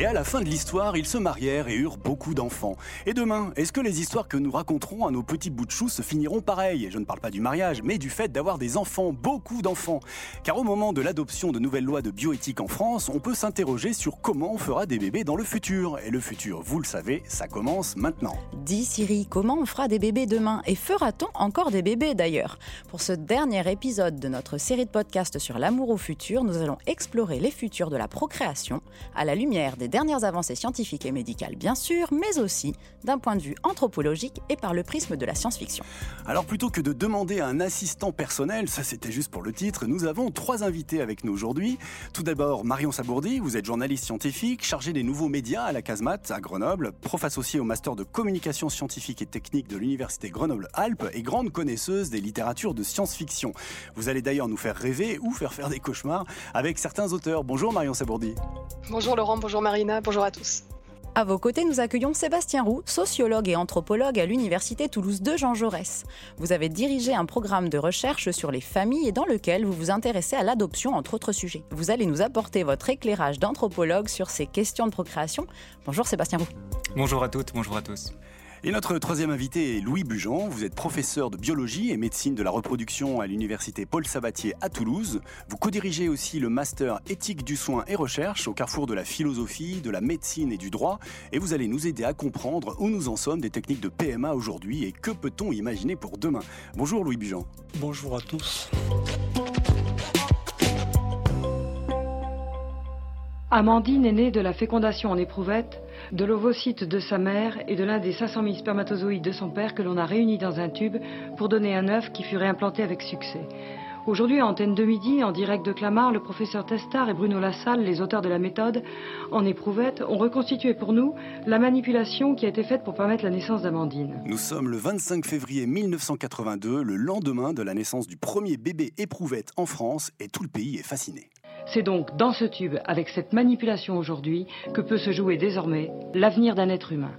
Et à la fin de l'histoire, ils se marièrent et eurent beaucoup d'enfants. Et demain, est-ce que les histoires que nous raconterons à nos petits bouts de chou se finiront pareil? Je ne parle pas du mariage, mais du fait d'avoir des enfants, beaucoup d'enfants. Car au moment de l'adoption de nouvelles lois de bioéthique en France, on peut s'interroger sur comment on fera des bébés dans le futur. Et le futur, vous le savez, ça commence maintenant. Dis Siri, comment on fera des bébés demain? Et fera-t-on encore des bébés d'ailleurs? Pour ce dernier épisode de notre série de podcasts sur l'amour au futur, nous allons explorer les futurs de la procréation à la lumière des dernières avancées scientifiques et médicales bien sûr, mais aussi d'un point de vue anthropologique et par le prisme de la science-fiction. Alors plutôt que de demander à un assistant personnel, ça c'était juste pour le titre, nous avons trois invités avec nous aujourd'hui. Tout d'abord Marion Sabourdi, vous êtes journaliste scientifique, chargée des nouveaux médias à la Casemate à Grenoble, prof associé au master de communication scientifique et technique de l'université Grenoble-Alpes et grande connaisseuse des littératures de science-fiction. Vous allez d'ailleurs nous faire rêver ou faire faire des cauchemars avec certains auteurs. Bonjour Marion Sabourdi. Bonjour Laurent, bonjour Marina, bonjour à tous. À vos côtés, nous accueillons Sébastien Roux, sociologue et anthropologue à l'Université Toulouse de Jean Jaurès. Vous avez dirigé un programme de recherche sur les familles et dans lequel vous vous intéressez à l'adoption, entre autres sujets. Vous allez nous apporter votre éclairage d'anthropologue sur ces questions de procréation. Bonjour Sébastien Roux. Bonjour à toutes, bonjour à tous. Et notre troisième invité est Louis Bugeon. Vous êtes professeur de biologie et médecine de la reproduction à l'université Paul Sabatier à Toulouse. Vous co-dirigez aussi le master éthique du soin et recherche au carrefour de la philosophie, de la médecine et du droit. Et vous allez nous aider à comprendre où nous en sommes des techniques de PMA aujourd'hui et que peut-on imaginer pour demain. Bonjour Louis Bugeon. Bonjour à tous. Amandine est née de la fécondation en éprouvette, de l'ovocyte de sa mère et de l'un des 500 000 spermatozoïdes de son père que l'on a réunis dans un tube pour donner un œuf qui fut réimplanté avec succès. Aujourd'hui, à Antenne de Midi, en direct de Clamart, le professeur Testard et Bruno Lassalle, les auteurs de la méthode, en éprouvette, ont reconstitué pour nous la manipulation qui a été faite pour permettre la naissance d'Amandine. Nous sommes le 25 février 1982, le lendemain de la naissance du premier bébé éprouvette en France, et tout le pays est fasciné. C'est donc dans ce tube, avec cette manipulation aujourd'hui, que peut se jouer désormais l'avenir d'un être humain.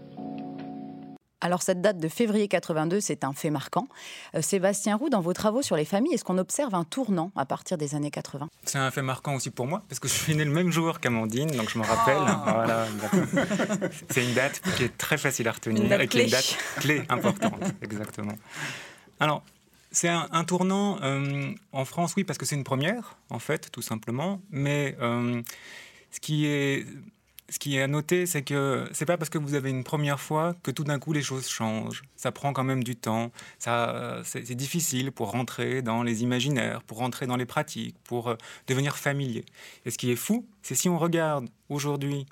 Alors cette date de février 82, c'est un fait marquant. Euh, Sébastien Roux, dans vos travaux sur les familles, est-ce qu'on observe un tournant à partir des années 80 C'est un fait marquant aussi pour moi, parce que je suis né le même jour qu'Amandine, donc je me rappelle. Voilà, c'est une date qui est très facile à retenir, et qui est une date clé importante, exactement. Alors, c'est un, tournant euh, en France, oui, parce que c'est une première, en fait, tout simplement. Mais euh, ce qui est à noter, c'est que c'est pas parce que vous avez une première fois que tout d'un coup les choses changent. Ça prend quand même du temps. Ça, c'est difficile pour rentrer dans les imaginaires, pour rentrer dans les pratiques, pour euh, devenir familier. Et ce qui est fou, c'est si on regarde aujourd'hui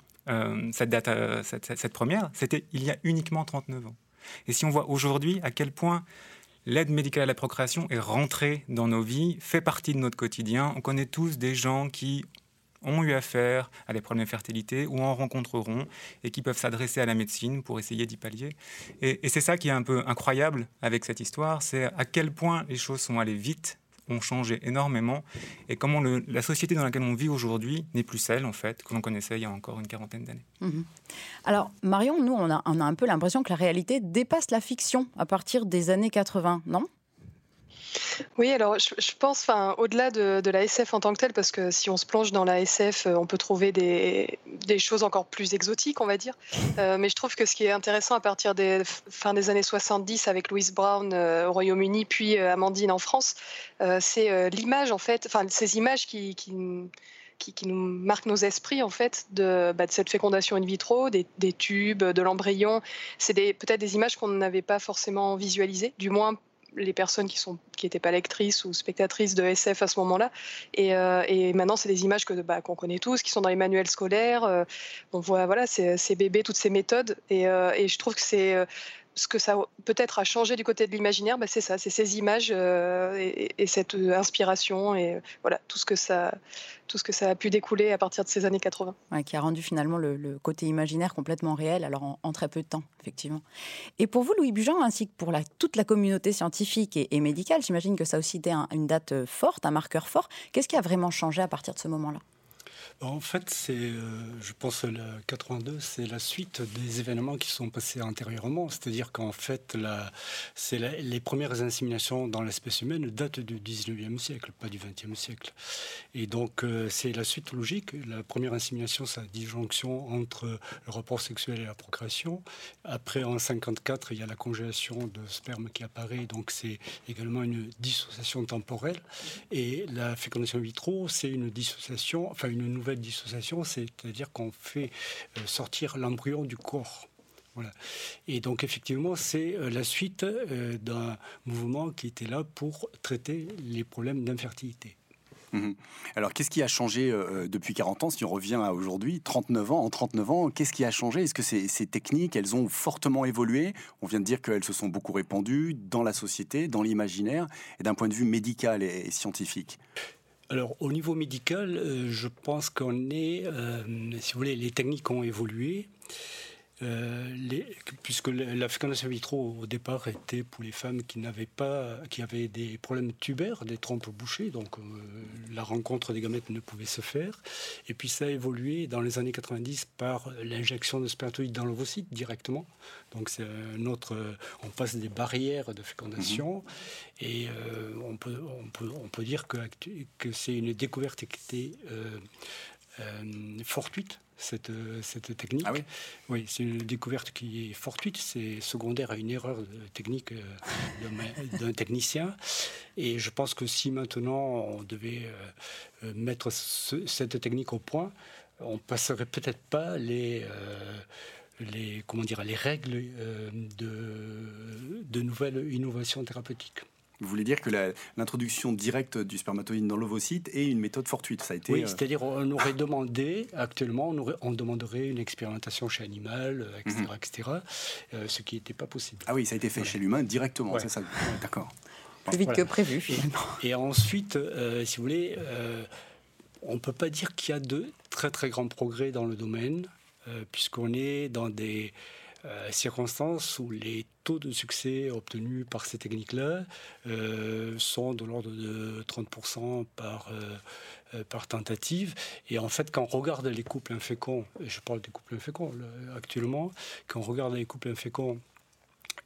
cette première, c'était il y a uniquement 39 ans. Et si on voit aujourd'hui à quel point L'aide médicale à la procréation est rentrée dans nos vies, fait partie de notre quotidien. On connaît tous des gens qui ont eu affaire à des problèmes de fertilité ou en rencontreront et qui peuvent s'adresser à la médecine pour essayer d'y pallier. Et, c'est ça qui est un peu incroyable avec cette histoire, c'est à quel point les choses sont allées vite ont changé énormément et comment la société dans laquelle on vit aujourd'hui n'est plus celle, en fait, que l'on connaissait il y a encore une quarantaine d'années. Mhm. Alors, Marion, nous, on a, on a un peu l'impression que la réalité dépasse la fiction à partir des années 80, non? Oui, alors je, pense, enfin, au-delà de, la SF en tant que telle, parce que si on se plonge dans la SF, euh, on peut trouver des, choses encore plus exotiques, on va dire. Euh, mais je trouve que ce qui est intéressant à partir des fin des années 70 avec Louise Brown euh, au Royaume-Uni, puis Amandine en France, c'est l'image en fait, enfin ces images qui, qui qui, nous marquent nos esprits en fait de, bah, de cette fécondation in vitro, des, des tubes, de l'embryon. C'est peut-être des images qu'on n'avait pas forcément visualisées, du moins les personnes qui sont qui n'étaient pas lectrices ou spectatrices de SF à ce moment-là. Et, euh, et maintenant, c'est des images que bah, qu'on connaît tous, qui sont dans les manuels scolaires. Euh, on voit voilà ces, ces, bébés, toutes ces méthodes. Et, euh, et je trouve que c'est ce que ça peut-être a changé du côté de l'imaginaire, bah, c'est ça, c'est ces images euh, et, cette euh, inspiration et euh, voilà tout ce que ça, tout ce que ça a pu découler à partir de ces années 80. qui a rendu finalement le, côté imaginaire complètement réel, alors en, très peu de temps, effectivement. Et pour vous, Louis Bugeon, ainsi que pour toute la communauté scientifique et, médicale, j'imagine que ça a aussi été une date forte, un marqueur fort. Qu'est-ce qui a vraiment changé à partir de ce moment-là? En fait, c'est, euh, je pense, le 82, c'est la suite des événements qui sont passés antérieurement. C'est-à-dire qu'en fait, la, c'est les premières inséminations dans l'espèce humaine datent du 19e siècle, pas du 20e siècle. Et donc, euh, c'est la suite logique. La première insémination, c'est la disjonction entre le rapport sexuel et la procréation. Après, en 54, il y a la congélation de sperme qui apparaît. Donc, c'est également une dissociation temporelle. Et la fécondation vitro, c'est une dissociation, enfin, une nouvelle dissociation, c'est-à-dire qu'on fait euh, sortir l'embryon du corps. Voilà. Et donc effectivement, c'est euh, la suite euh, d'un mouvement qui était là pour traiter les problèmes d'infertilité. Mhm. Alors, qu'est-ce qui a changé depuis 40 ans Si on revient à aujourd'hui, 39 ans, en 39 ans, qu'est-ce qui a changé? Est-ce que ces, ces, techniques, elles ont fortement évolué? On vient de dire qu'elles se sont beaucoup répandues dans la société, dans l'imaginaire, et d'un point de vue médical et scientifique. Alors, au niveau médical, euh, je pense qu'on est, euh, si vous voulez, les techniques ont évolué. Euh, puisque la fécondation in vitro au départ était pour les femmes qui n'avaient pas, qui avaient des problèmes tubaires, des trompes bouchées, donc euh, la rencontre des gamètes ne pouvait se faire. Et puis ça a évolué dans les années 90 par l'injection de spermatozoïdes dans l'ovocyte directement. Donc c'est un autre, on passe des barrières de fécondation mhm. et euh, on, peut, on, peut, on peut dire que, que c'est une découverte qui était fortuite cette, cette technique. Ah oui Oui, c'est une découverte qui est fortuite, c'est secondaire à une erreur technique euh, d'un technicien. Et je pense que si maintenant on devait euh, euh, mettre cette technique au point, on passerait peut-être pas les les, comment dire, les règles de, de nouvelles innovations thérapeutiques. Vous voulez dire que l'introduction directe du spermatozoïde dans l'ovocyte est une méthode fortuite ça a été, Oui, euh, c'est-à-dire on aurait demandé, actuellement, on, aurait, on demanderait une expérimentation chez animal, etc., etc., euh, ce qui n'était pas possible. Ah oui, ça a été fait chez l'humain directement, c'est ça D'accord. Plus vite que prévu, finalement. Et, ensuite, euh, si vous voulez, on ne peut pas dire qu'il y a de très très grands progrès dans le domaine, puisqu'on est dans des euh, circonstances où les taux de succès obtenus par ces techniques-là euh, sont de l'ordre de 30% par, euh, par tentative. Et en fait, quand on regarde les couples inféconds, je parle des couples inféconds actuellement, quand on regarde les couples inféconds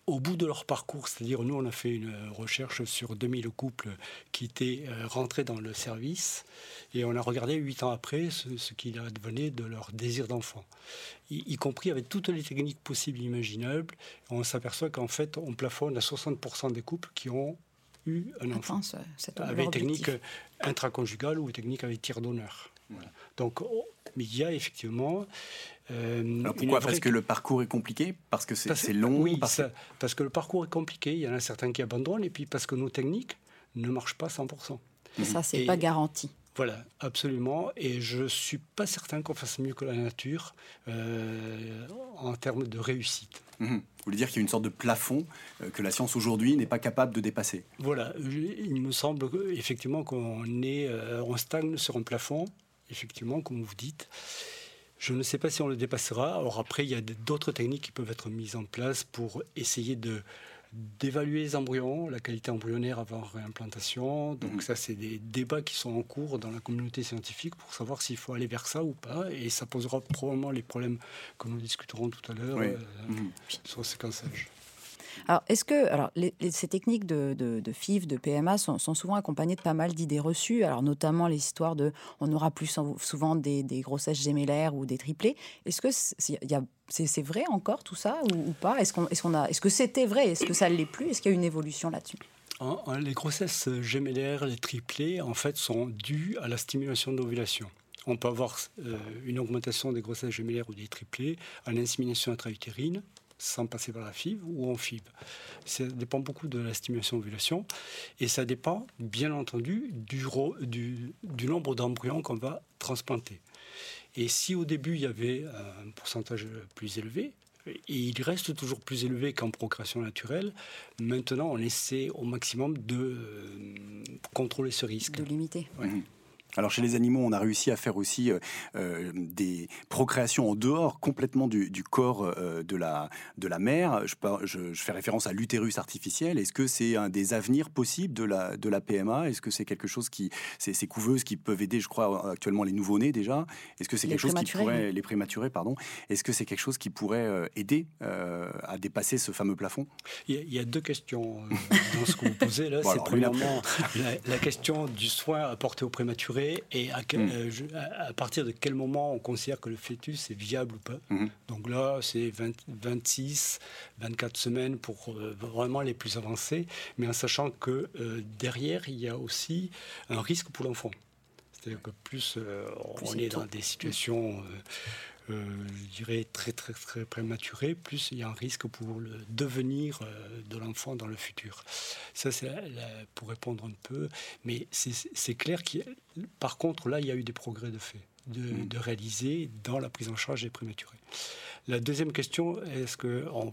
au bout de leur parcours, c'est-à-dire nous on a fait une recherche sur 2000 couples qui étaient euh, rentrés dans le service et on a regardé huit ans après ce, ce qu'il advenait de leur désir d'enfant, y, compris avec toutes les techniques possibles et imaginables. On s'aperçoit qu'en fait on plafonne à 60% des couples qui ont eu un enfant avec technique intraconjugale ou technique avec tir d'honneur. Donc, oh, mais il y a effectivement euh, pourquoi? Parce que le parcours est compliqué? Parce que c'est long? Oui, parce... parce... que le parcours est compliqué, il y en a certains qui abandonnent, et puis parce que nos techniques ne marchent pas 100%. Et ça, c'est pas garanti. Voilà, absolument. Et je suis pas certain qu'on fasse mieux que la nature euh, en termes de réussite. Mhm. Vous voulez dire qu'il y a une sorte de plafond euh, que la science aujourd'hui n'est pas capable de dépasser? Voilà, il me semble effectivement qu'on est, on stagne sur un plafond, effectivement, comme vous dites. Je ne sais pas si on le dépassera. Alors après, il y a d'autres techniques qui peuvent être mises en place pour essayer de d'évaluer les embryons, la qualité embryonnaire avant réimplantation. Donc mhm. ça, c'est des débats qui sont en cours dans la communauté scientifique pour savoir s'il faut aller vers ça ou pas. Et ça posera probablement les problèmes que nous discuterons tout à l'heure euh, mhm. sur le séquençage. Alors, est-ce que alors, ces techniques de, de, FIV, de PMA sont, souvent accompagnées de pas mal d'idées reçues, alors notamment les histoires de on aura plus souvent des, grossesses gémellaires ou des triplés. Est-ce que c'est vrai encore tout ça ou, pas? Est-ce est-ce que c'était vrai? Est-ce que ça ne l'est plus? Est-ce qu'il y a une évolution là-dessus? Les grossesses gémellaires, les triplés, en fait, sont dues à la stimulation de l'ovulation. On peut avoir euh, une augmentation des grossesses gémellaires ou des triplés à l'insémination intra-utérine sans passer par la FIV ou en FIV. Ça dépend beaucoup de la stimulation ovulation et ça dépend bien entendu du, du, nombre d'embryons qu'on va transplanter. Et si au début il y avait un pourcentage plus élevé, et il reste toujours plus élevé qu'en procréation naturelle. Maintenant, on essaie au maximum de euh, contrôler ce risque. De limiter. Mhm. Alors chez les animaux, on a réussi à faire aussi des procréations en dehors complètement du, corps de, la, de la mère. Je, je, je fais référence à l'utérus artificiel. Est-ce que c'est un des avenirs possibles de la, de la PMA Est-ce que c'est quelque chose qui... C'est ces couveuses qui peuvent aider, je crois, actuellement les nouveau-nés déjà? Est-ce que c'est quelque chose qui pourrait... Les prématurés, pardon. Est-ce que c'est quelque chose qui pourrait aider à dépasser ce fameux plafond? Il y, a, deux questions dans ce que vous posez là. c'est premièrement la, question du soin apporté aux prématurés et à, hmm. à, partir de quel moment on considère que le fœtus est viable ou pas. Hmm. Donc là, c'est 26, 24 semaines pour euh, vraiment les plus avancés, mais en sachant que euh, derrière, il y a aussi un risque pour l'enfant. C'est-à-dire que plus, euh, on est dans des situations euh, je dirais, très, très, très prématuré, plus il y a un risque pour le devenir euh, de l'enfant dans le futur. Ça, c'est pour répondre un peu. Mais c'est clair qu'il par contre, là, il y a eu des progrès de fait, de, mmh. de réaliser dans la prise en charge des prématurés. La deuxième question, est-ce qu'on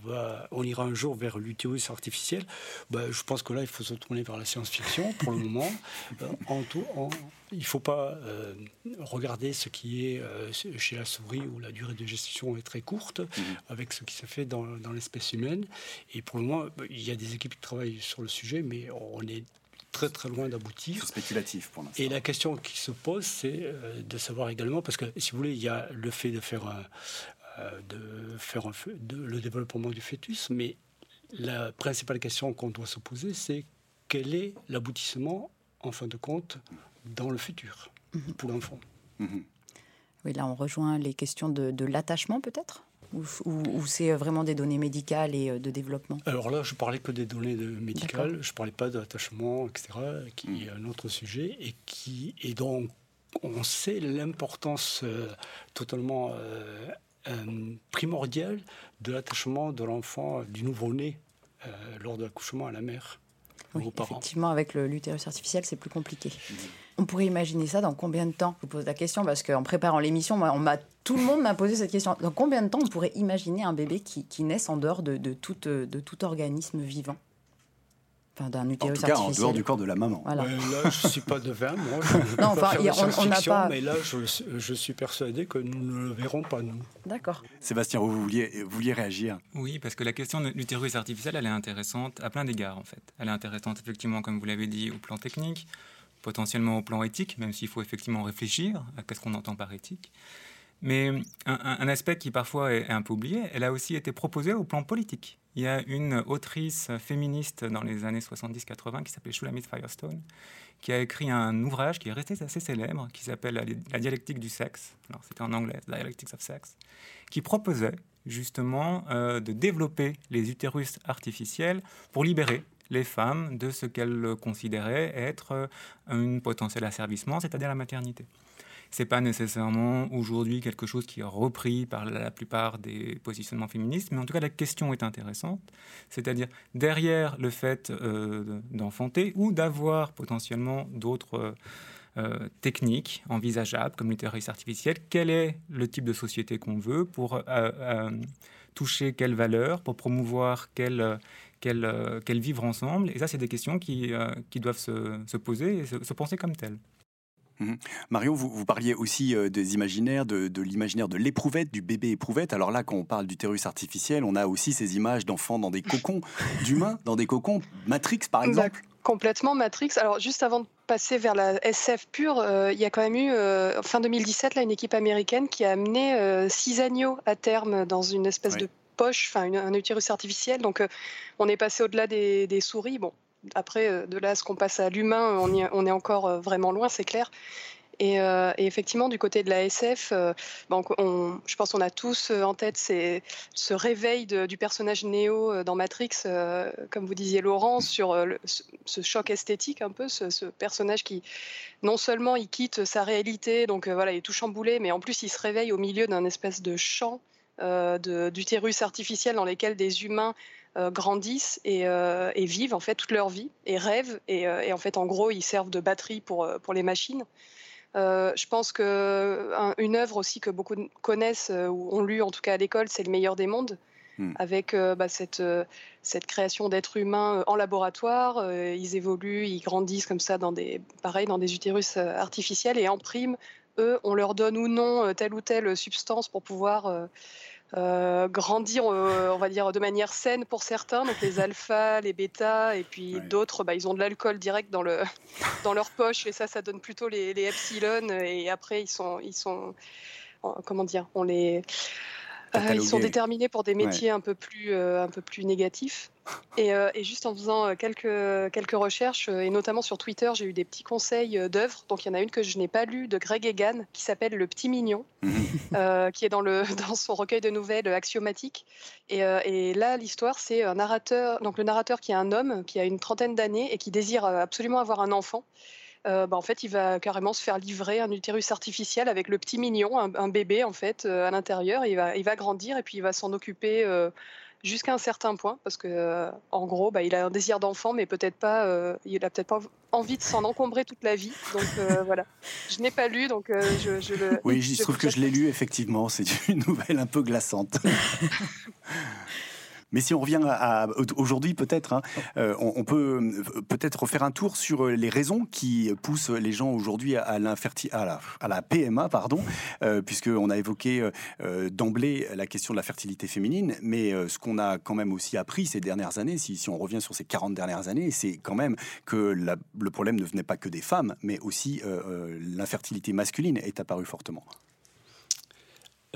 on ira un jour vers l'utérus artificiel? Ben, Je pense que là, il faut se tourner vers la science-fiction pour le moment. Euh, en tout, il ne faut pas euh, regarder ce qui est euh, chez la souris où la durée de gestation est très courte, mhm. avec ce qui se fait dans, dans l'espèce humaine. Et pour le moment, il y a des équipes qui travaillent sur le sujet, mais on est très très loin d'aboutir. Spéculatif pour l'instant. Et la question qui se pose, c'est de savoir également, parce que si vous voulez, il y a le fait de faire un, de faire le développement du fœtus, mais la principale question qu'on doit se poser, c'est quel est l'aboutissement, en fin de compte, dans le futur mhm. pour l'enfant? Mhm. Oui, là, on rejoint les questions de, l'attachement, peut-être? Ou, c'est vraiment des données médicales et euh, de développement? Alors là, je parlais que des données de médicales, je ne parlais pas d'attachement, etc., qui mhm. est un autre sujet, et, qui, et donc on sait l'importance euh, totalement euh, primordial de l'attachement de l'enfant, du nouveau-né, euh, lors de l'accouchement à la mère. Oui, effectivement, avec l'utérus artificiel, c'est plus compliqué. On pourrait imaginer ça dans combien de temps Je vous pose la question parce qu'en préparant l'émission, on m'a, tout le monde m'a posé cette question. Dans combien de temps on pourrait imaginer un bébé qui, qui naisse en dehors de, de, tout, de tout organisme vivant? D'un utérus en tout cas, en dehors du corps de la maman. là, je ne suis pas de vin, moi. Je, non, enfin, on n'a pas. Mais là, je, je, suis persuadé que nous ne le verrons pas, nous. D'accord. Sébastien, vous vouliez, vouliez réagir Oui, parce que la question de l'utérus artificiel, elle est intéressante à plein d'égards, en fait. Elle est intéressante, effectivement, comme vous l'avez dit, au plan technique, potentiellement au plan éthique, même s'il faut effectivement réfléchir à ce qu'on entend par éthique. Mais un, aspect qui parfois est un peu oublié, elle a aussi été proposée au plan politique. Il y a une autrice féministe dans les années 70-80 qui s'appelait Shulamit Firestone, qui a écrit un ouvrage qui est resté assez célèbre, qui s'appelle La dialectique du sexe. Alors c'était en anglais, Dialectics of Sex, qui proposait justement euh, de développer les utérus artificiels pour libérer les femmes de ce qu'elles considéraient être euh, un potentiel asservissement, c'est-à-dire la maternité c'est pas nécessairement aujourd'hui quelque chose qui est repris par la plupart des positionnements féministes, mais en tout cas la question est intéressante, c'est-à-dire derrière le fait euh, d'enfanter ou d'avoir potentiellement d'autres euh, techniques envisageables comme l'utérus artificiel, quel est le type de société qu'on veut pour euh, toucher quelles valeurs, pour promouvoir quel quel, vivre ensemble? Et ça, c'est des questions qui, qui doivent se, poser et se penser comme telles. Mhm. Marion, vous, parliez aussi euh, des imaginaires, de, l'imaginaire de l'éprouvette, du bébé éprouvette. Alors là, quand on parle d'utérus artificiel, on a aussi ces images d'enfants dans des cocons, d'humains dans des cocons, Matrix par exemple. Complètement Matrix. Alors juste avant de passer vers la SF pure, euh, il y a quand même eu, euh, fin 2017, là, une équipe américaine qui a amené six agneaux à terme dans une espèce de poche, enfin un utérus artificiel. Donc on est passé au-delà des, des souris. Bon, après, euh, de là à ce qu'on passe à l'humain, on, est encore euh, vraiment loin, c'est clair. Euh, et, effectivement, du côté de la SF, je pense qu'on a tous en tête ce réveil du personnage Néo dans Matrix, comme vous disiez Laurent, sur ce, choc esthétique un peu, ce, personnage qui non seulement il quitte sa réalité, donc voilà, il est tout chamboulé, mais en plus il se réveille au milieu d'un espèce de champ d'utérus artificiel dans lesquels des humains euh, grandissent euh, et, vivent en fait toute leur vie et rêvent euh, et, en fait en gros ils servent de batterie pour, pour les machines. je pense que une œuvre aussi que beaucoup connaissent ou ont lu en tout cas à l'école, c'est Le meilleur des mondes. hmm. avec bah, cette, cette création d'êtres humains en laboratoire. ils évoluent, ils grandissent comme ça dans des, pareil, dans des utérus artificiels et en prime, eux, on leur donne ou non telle ou telle substance pour pouvoir euh, grandir, euh, on va dire, de manière saine pour certains, donc les alphas, les bêtas, et puis d'autres, bah, ils ont de l'alcool direct dans, le, dans leur poche, et ça, ça donne plutôt les, les epsilon, et après, ils sont, ils sont, comment dire, on les, euh, ils sont déterminés pour des métiers un peu plus, un peu plus négatifs. Euh, et, juste en faisant euh, quelques, quelques recherches, euh, et notamment sur Twitter, j'ai eu des petits conseils d'œuvres. Donc il y en a une que je n'ai pas lue de Greg Egan qui s'appelle Le Petit Mignon, mhm. qui est dans, le, dans son recueil de nouvelles axiomatique. Et, et là, l'histoire, c'est un narrateur, donc le narrateur qui est un homme qui a une trentaine d'années et qui désire absolument avoir un enfant. Bah, en fait, il va carrément se faire livrer un utérus artificiel avec le petit mignon, un, bébé en fait à l'intérieur. Il va, il va grandir et puis il va s'en occuper jusqu'à un certain point, parce que euh, en gros, bah, il a un désir d'enfant, mais peut-être pas, euh, il a peut-être pas envie de s'en encombrer toute la vie. Donc euh, voilà, je n'ai pas lu, donc je, je, le. Oui, il se trouve que je l'ai lu effectivement. C'est une nouvelle un peu glaçante. Mais si on revient à, aujourd'hui, peut-être, hein, euh, on, peut euh, peut-être faire un tour sur euh, les raisons qui poussent les gens aujourd'hui à, à, la, à la PMA, pardon, euh, puisqu'on a évoqué d'emblée la question de la fertilité féminine, mais ce qu'on a quand même aussi appris ces dernières années, si, si on revient sur ces 40 dernières années, c'est quand même que le problème ne venait pas que des femmes, mais aussi l'infertilité masculine est apparue fortement.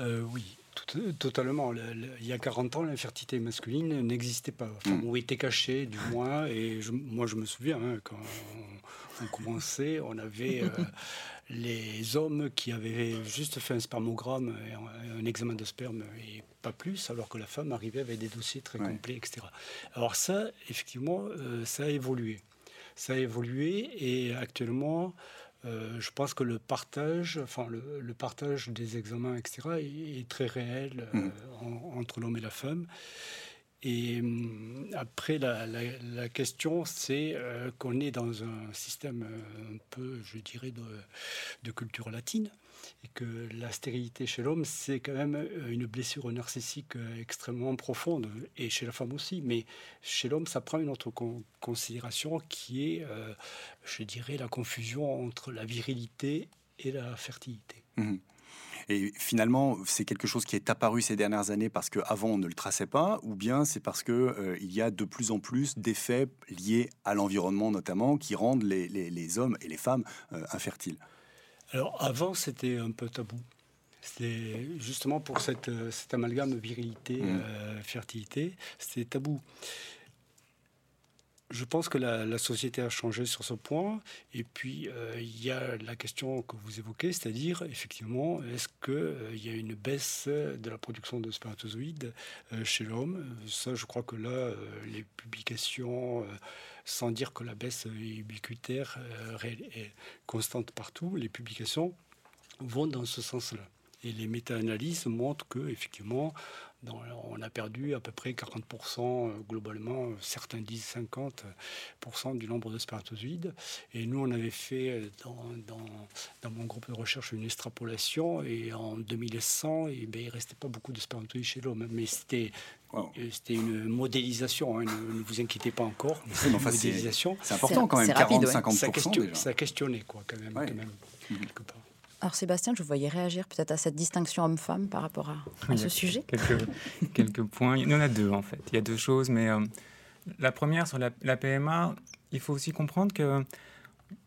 oui, Totalement. il y a 40 ans, l'infertilité masculine n'existait pas, mm. ou était cachée du moins. Et moi, je me souviens, hein, quand on, commençait, on avait euh, les hommes qui avaient juste fait un spermogramme, un, un, examen de sperme et pas plus, alors que la femme arrivait avec des dossiers très complets, etc. Alors ça, effectivement, euh, ça a évolué. Ça a évolué et actuellement, euh, je pense que le partage, enfin le, partage des examens, etc., est, très réel euh, mm. entre l'homme et la femme. Et hum, après, la, question, c'est euh, qu'on est dans un système un peu, je dirais, de culture latine et que la stérilité chez l'homme, c'est quand même euh, une blessure narcissique euh, extrêmement profonde, et chez la femme aussi, mais chez l'homme, ça prend une autre considération qui est, euh, je dirais, la confusion entre la virilité et la fertilité. Mmh. Et finalement, c'est quelque chose qui est apparu ces dernières années parce qu'avant on ne le traçait pas, ou bien c'est parce qu'il il y a de plus en plus d'effets liés à l'environnement notamment qui rendent les, hommes et les femmes infertiles? Alors avant, c'était un peu tabou. C'était justement pour cette, cet amalgame virilité, mmh. euh, fertilité, c'était tabou. Je pense que la, société a changé sur ce point. Et puis, euh, il y a la question que vous évoquez, c'est-à-dire, effectivement, est-ce qu'il euh, y a une baisse de la production de spermatozoïdes chez l'homme? Ça, je crois que là, les publications sans dire que la baisse est ubiquitaire, est euh, constante partout, les publications vont dans ce sens-là. Et les méta-analyses montrent que effectivement, on a perdu à peu près 40% euh, globalement, certains disent 50% du nombre de spermatozoïdes. Et nous, on avait fait euh, dans, dans, mon groupe de recherche une extrapolation et en 2100, et ben, il ne restait pas beaucoup de spermatozoïdes chez l'homme. Mais c'était euh, C'était une modélisation, hein, ne, vous inquiétez pas encore. C'est modélisation. C'est important quand même, 40-50%. Ça, question, ça questionnait, quoi, quand même, quand même mmh. quelque part. Alors Sébastien, je vous voyais réagir peut-être à cette distinction homme-femme par rapport à, ce sujet. Quelques, quelques, points. Il y en a deux en fait. Il y a deux choses, mais euh, la première sur la, PMA, il faut aussi comprendre que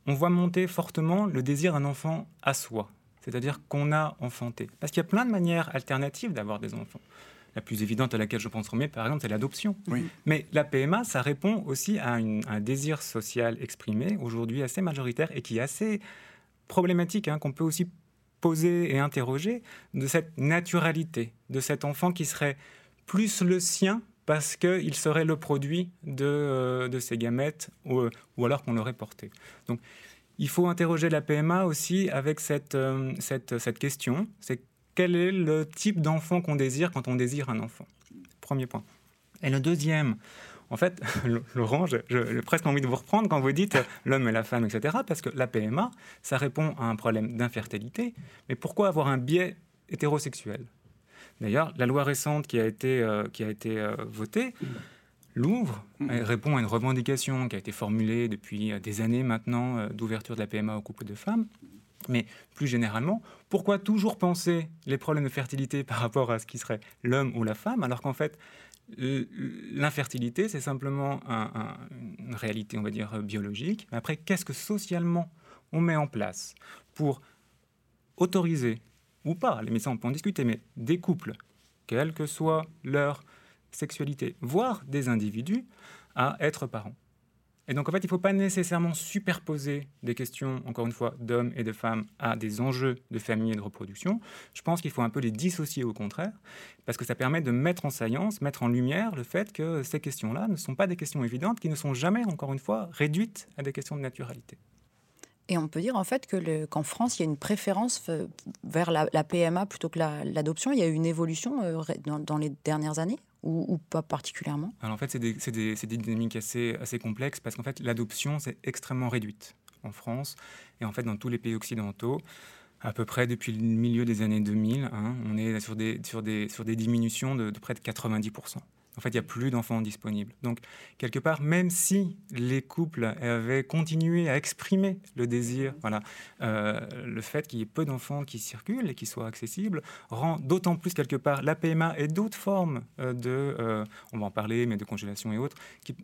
on voit monter fortement le désir d'un enfant à soi, c'est-à-dire qu'on a enfanté. Parce qu'il y a plein de manières alternatives d'avoir des enfants. La plus évidente à laquelle je pense premier, par exemple, c'est l'adoption. Oui. Mais la PMA, ça répond aussi à, à un désir social exprimé, aujourd'hui assez majoritaire, et qui est assez problématique hein, qu'on peut aussi poser et interroger de cette naturalité, de cet enfant qui serait plus le sien parce qu'il serait le produit de, euh, ses gamètes ou, ou alors qu'on l'aurait porté. Donc il faut interroger la PMA aussi avec euh, cette question, c'est quel est le type d'enfant qu'on désire quand on désire un enfant? Premier point. Et le deuxième, en fait, Laurent, j'ai presque envie de vous reprendre quand vous dites l'homme et la femme, etc. Parce que la PMA, ça répond à un problème d'infertilité. Mais pourquoi avoir un biais hétérosexuel? D'ailleurs, la loi récente qui a été, qui a été votée l'ouvre répond à une revendication qui a été formulée depuis des années maintenant d'ouverture de la PMA aux couples de femmes. Mais plus généralement, pourquoi toujours penser les problèmes de fertilité par rapport à ce qui serait l'homme ou la femme, alors qu'en fait, l'infertilité, c'est simplement une réalité, on va dire, biologique. Mais après, qu'est-ce que socialement on met en place pour autoriser, ou pas, les médecins on peut en discuter, mais des couples, quelle que soit leur sexualité, voire des individus, à être parents? Et donc, en fait, il ne faut pas nécessairement superposer des questions, encore une fois, d'hommes et de femmes à des enjeux de famille et de reproduction. Je pense qu'il faut un peu les dissocier au contraire, parce que ça permet de mettre en saillance, mettre en lumière le fait que ces questions-là ne sont pas des questions évidentes, qui ne sont jamais, encore une fois, réduites à des questions de naturalité. Et on peut dire en fait que qu'en France, il y a une préférence vers la, PMA plutôt que l'adoption. il y a eu une évolution euh, dans les dernières années? Ou, pas particulièrement Alors en fait, c'est des, dynamiques assez, complexes parce qu'en fait, l'adoption, c'est extrêmement réduite en France et en fait dans tous les pays occidentaux. À peu près depuis le milieu des années 2000, hein, on est sur des, sur des, sur des diminutions de près de 90%. En fait, il n'y a plus d'enfants disponibles. Donc, quelque part, même si les couples avaient continué à exprimer le désir, voilà, euh, le fait qu'il y ait peu d'enfants qui circulent et qui soient accessibles rend d'autant plus, quelque part, la PMA et d'autres formes euh, de, euh, on va en parler, mais de congélation et autres,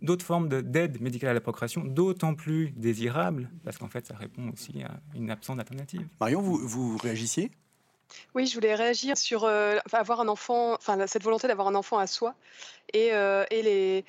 d'autres formes d'aide médicale à la procréation d'autant plus désirables, parce qu'en fait, ça répond aussi à une absence d'alternative. Marion, vous, vous réagissiez? Oui, je voulais réagir sur avoir un enfant, enfin cette volonté d'avoir un enfant à soi et, et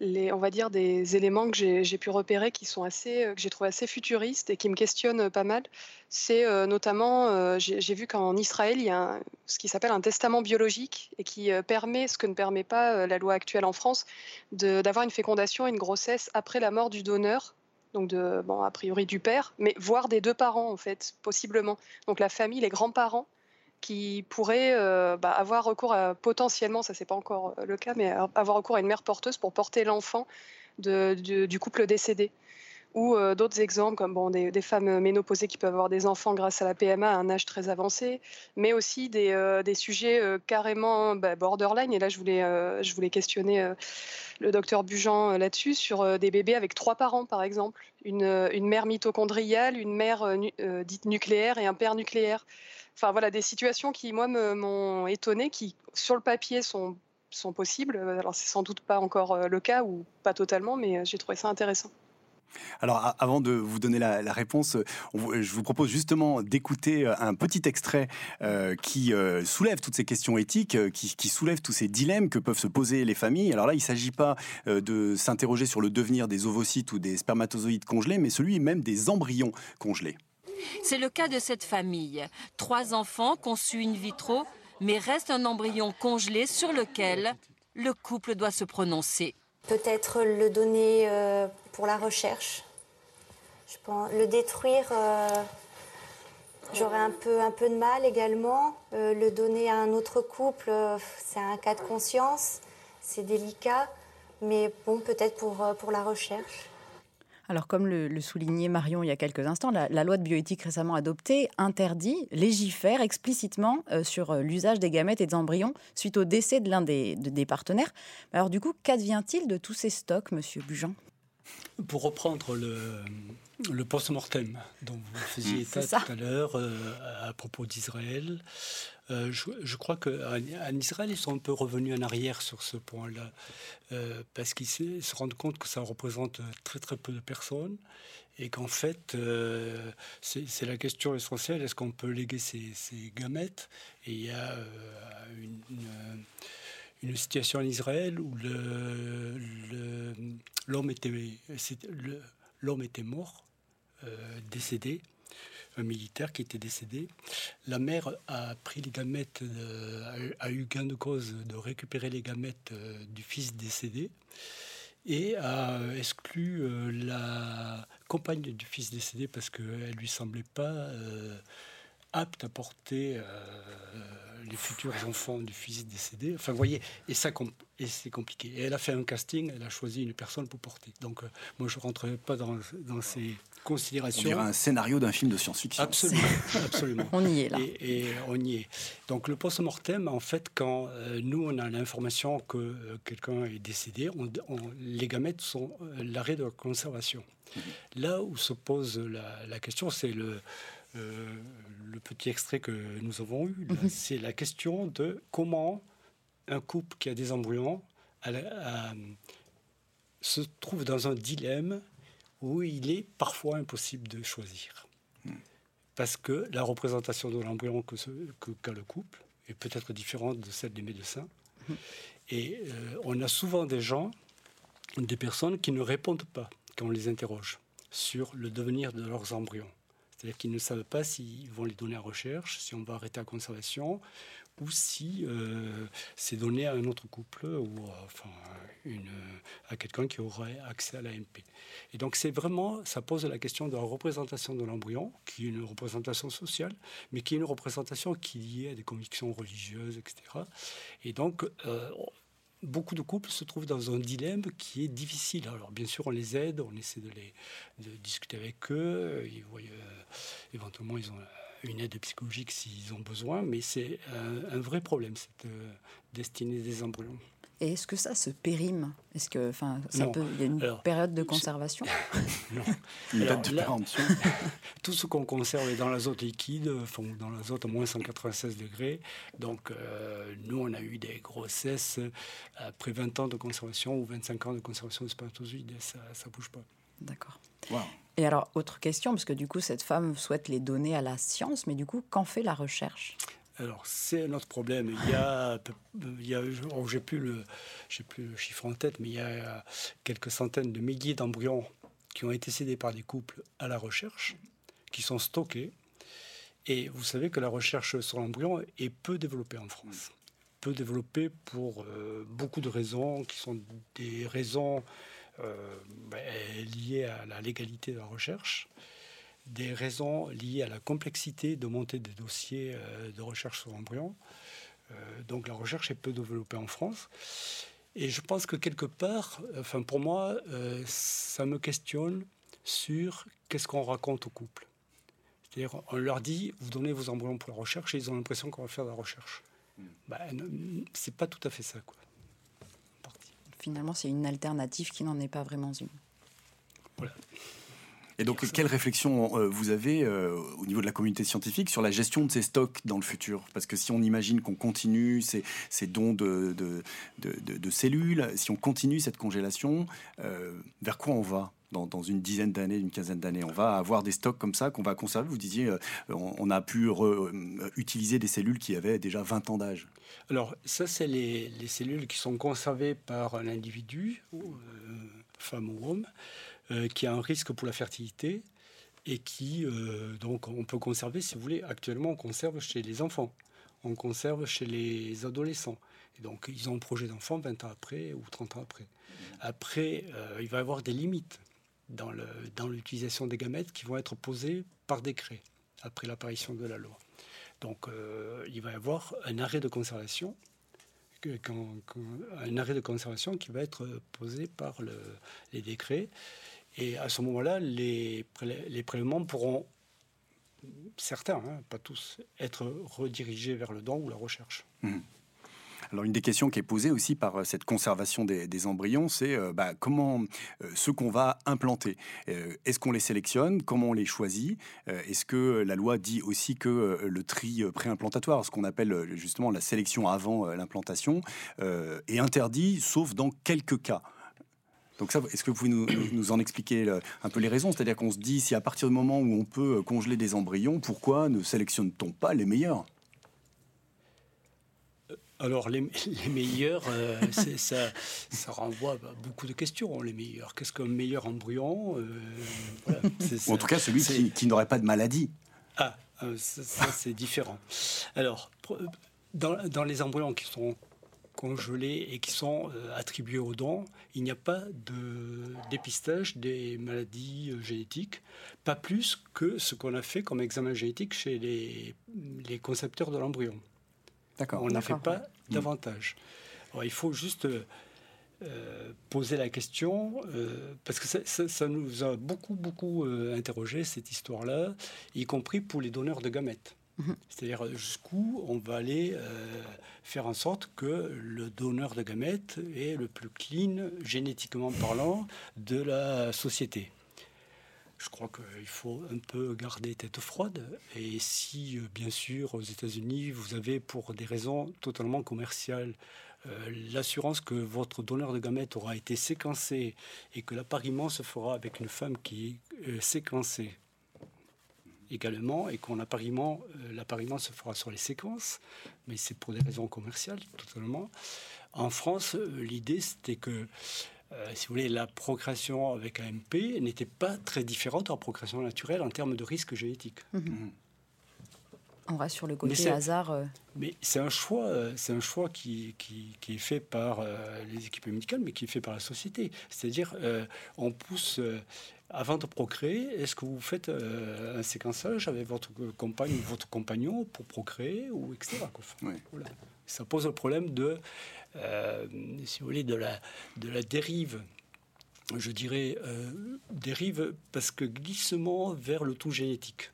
les, on va dire des éléments que j'ai pu repérer qui sont assez, que j'ai trouvé assez futuristes et qui me questionnent pas mal. C'est notamment, j'ai vu qu'en Israël, il y a ce qui s'appelle un testament biologique et qui permet, ce que ne permet pas la loi actuelle en France, d'avoir une fécondation et une grossesse après la mort du donneur donc de, a priori du père, mais voire des deux parents en fait, possiblement. Donc la famille, les grands-parents qui pourraient euh, bah, avoir recours à potentiellement, ça c'est pas encore euh, le cas, mais avoir recours à une mère porteuse pour porter l'enfant du couple décédé. Ou euh, d'autres exemples comme bon, des, femmes ménopausées qui peuvent avoir des enfants grâce à la PMA à un âge très avancé, mais aussi des, des sujets carrément bah, borderline. Et là, je voulais, je voulais questionner le docteur Bujan là-dessus, sur des bébés avec trois parents, par exemple. Une, une mère mitochondriale, une mère dite nucléaire et un père nucléaire. Enfin voilà, des situations qui, moi, m'ont étonné, qui, sur le papier, sont, sont possibles. Alors, c'est sans doute pas encore euh, le cas, ou pas totalement, mais euh, j'ai trouvé ça intéressant. Alors, avant de vous donner la, réponse, je vous propose justement d'écouter euh, un petit extrait qui soulève toutes ces questions éthiques, qui, qui, soulève tous ces dilemmes que peuvent se poser les familles. Alors là, il ne s'agit pas de s'interroger sur le devenir des ovocytes ou des spermatozoïdes congelés, mais celui même des embryons congelés. C'est le cas de cette famille. Trois enfants conçus in vitro, mais reste un embryon congelé sur lequel le couple doit se prononcer. Peut-être le donner euh, pour la recherche. Le détruire, euh, j'aurais un peu, de mal également. Euh, le donner à un autre couple, c'est un cas de conscience, c'est délicat. Mais bon, peut-être pour la recherche. Alors, comme le, soulignait Marion il y a quelques instants, la, loi de bioéthique récemment adoptée interdit, légifère explicitement euh, sur euh, l'usage des gamètes et des embryons suite au décès de l'un des, partenaires. Alors, du coup, qu'advient-il de tous ces stocks, monsieur Bujan Pour reprendre le, le post-mortem dont vous faisiez état tout à l'heure euh, à propos d'Israël, euh, je, crois qu'en Israël, ils sont un peu revenus en arrière sur ce point-là, euh, parce qu'ils se, rendent compte que ça représente très très peu de personnes, et qu'en fait, euh, c'est la question essentielle, est-ce qu'on peut léguer ces, gamètes? Et il y a une, situation en Israël où l'homme était, était mort, décédé, un militaire qui était décédé. La mère a pris les gamètes, euh, a, eu gain de cause de récupérer les gamètes euh, du fils décédé et a exclu euh, la compagne du fils décédé parce qu'elle lui semblait pas apte à porter les futurs enfants du fils décédé. Enfin, vous voyez, et ça, et c'est compliqué. Elle a fait un casting, elle a choisi une personne pour porter. Donc, moi, je rentrerai pas dans, dans ces considération. On dirait un scénario d'un film de science-fiction. Absolument, absolument. on y est là. Et, on y est. Donc le post-mortem, en fait, quand euh, nous on a l'information que euh, quelqu'un est décédé, on, les gamètes sont euh, l'arrêt de la conservation. Mhm. Là où se pose la, question, c'est le, le petit extrait que nous avons eu. Mhm. C'est la question de comment un couple qui a des embryons se trouve dans un dilemme où il est parfois impossible de choisir. Parce que la représentation de l'embryon qu'a que, le couple est peut-être différente de celle des médecins. Et euh, on a souvent des gens, des personnes qui ne répondent pas quand on les interroge sur le devenir de leurs embryons. C'est-à-dire qu'ils ne savent pas s'ils vont les donner à recherche, si on va arrêter la conservation, ou si euh, c'est donné à un autre couple ou une, à quelqu'un qui aurait accès à l'AMP. Et donc c'est vraiment, ça pose la question de la représentation de l'embryon, qui est une représentation sociale, mais qui est une représentation qui est liée à des convictions religieuses, etc. Et donc euh, beaucoup de couples se trouvent dans un dilemme qui est difficile. Alors bien sûr, on les aide, on essaie de les discuter avec eux. Ils voient, euh, éventuellement, ils ont une aide psychologique s'ils ont besoin, mais c'est un, vrai problème, cette euh, destinée des embryons. Et est-ce que ça se périme? Est-ce que, enfin, ça peut, il y a une période de conservation? Non. Une date de péremption. tout ce qu'on conserve est dans l'azote liquide, dans l'azote à moins 196 degrés. Donc, euh, nous, on a eu des grossesses après 20 ans de conservation ou 25 ans de conservation de spermatozoïdes. Ça, ça bouge pas. D'accord. Et alors, autre question, parce que du coup, cette femme souhaite les donner à la science, mais du coup, qu'en fait la recherche? Alors, c'est un autre problème. Il y a, oh, j'ai plus le, j'ai plus le chiffre en tête, mais il y a quelques centaines de milliers d'embryons qui ont été cédés par des couples à la recherche, qui sont stockés. Et vous savez que la recherche sur l'embryon est peu développée en France. Peu développée pour euh, beaucoup de raisons, qui sont des raisons euh, ben, liées à la légalité de la recherche, des raisons liées à la complexité de monter des dossiers euh, de recherche sur l'embryon. Euh, donc la recherche est peu développée en France. Et je pense que quelque part, enfin pour moi, ça me questionne sur qu'est-ce qu'on raconte aux couples. C'est-à-dire, on leur dit, vous donnez vos embryons pour la recherche, et ils ont l'impression qu'on va faire de la recherche. Hmm. Ben, c'est pas tout à fait ça, quoi finalement, c'est une alternative qui n'en est pas vraiment une. Voilà. Et donc, quelle réflexion euh, vous avez euh, au niveau de la communauté scientifique sur la gestion de ces stocks dans le futur? Parce que si on imagine qu'on continue ces, ces dons de, de, cellules, si on continue cette congélation, euh, vers quoi on va? Dans, une dizaine d'années, une quinzaine d'années. On va avoir des stocks comme ça qu'on va conserver. Vous disiez, on, a pu utiliser des cellules qui avaient déjà 20 ans d'âge. Alors, ça, c'est les, les, cellules qui sont conservées par un individu, femme ou homme, euh, qui a un risque pour la fertilité et qui, euh, donc, on peut conserver, si vous voulez, actuellement, on conserve chez les enfants, on conserve chez les adolescents. Donc, ils ont un projet d'enfant 20 ans après ou 30 ans après. Après, euh, il va y avoir des limites dans l'utilisation dans des gamètes qui vont être posées par décret après l'apparition de la loi. Donc, il va y avoir un arrêt de conservation un arrêt de conservation qui va être posé par le, les décrets et à ce moment-là, les, les prélèvements pourront, certains, hein, pas tous, être redirigés vers le don ou la recherche. Mmh. Alors une des questions qui est posée aussi par euh, cette conservation des, embryons, c'est euh, bah, comment euh, ceux qu'on va implanter, est-ce qu'on les sélectionne, comment on les choisit, est-ce que la loi dit aussi que le tri préimplantatoire, ce qu'on appelle justement la sélection avant l'implantation, est interdit, sauf dans quelques cas? Donc est-ce que vous pouvez nous, en expliquer un peu les raisons? C'est-à-dire qu'on se dit, si à partir du moment où on peut congeler des embryons, pourquoi ne sélectionne-t-on pas les meilleurs? Alors, les, meilleurs, ça, ça, renvoie à beaucoup de questions. Les meilleurs, qu'est-ce qu'un meilleur embryon En tout cas, celui qui, n'aurait pas de maladie. Ah, ça, c'est différent. Alors, dans, dans, les embryons qui sont congelés et qui sont attribués aux dons, il n'y a pas de dépistage des maladies génétiques, pas plus que ce qu'on a fait comme examen génétique chez les, les concepteurs de l'embryon. On n'a fait pas davantage. il faut juste euh, poser la question, euh, parce que ça, nous a beaucoup, beaucoup euh, interrogé, cette histoire-là, y compris pour les donneurs de gamètes. Mhm. C'est-à-dire jusqu'où on va aller faire en sorte que le donneur de gamètes est le plus clean, génétiquement parlant, de la société. Je crois qu'il faut un peu garder tête froide. Et si, bien sûr, aux États-Unis, vous avez, pour des raisons totalement commerciales, euh, l'assurance que votre donneur de gamètes aura été séquencé et que l'appariement se fera avec une femme qui est euh, séquencée également et qu'on l'appariement, euh, l'appariement se fera sur les séquences, mais c'est pour des raisons commerciales totalement. En France, l'idée c'était que si vous voulez, la procréation avec AMP n'était pas très différente en procréation naturelle en termes de risque génétique. Mmh. Mmh. On reste sur le côté hasard. Euh. Mais c'est un choix, euh, c'est un choix qui, qui, est fait par euh, les équipes médicales, mais qui est fait par la société. C'est-à-dire, on pousse avant de procréer. Est-ce que vous faites un séquençage avec votre compagne ou votre compagnon pour procréer ou etc. Ça pose le problème de, si vous voulez, de la, de la dérive je dirais, dérive parce que glissement vers le tout génétique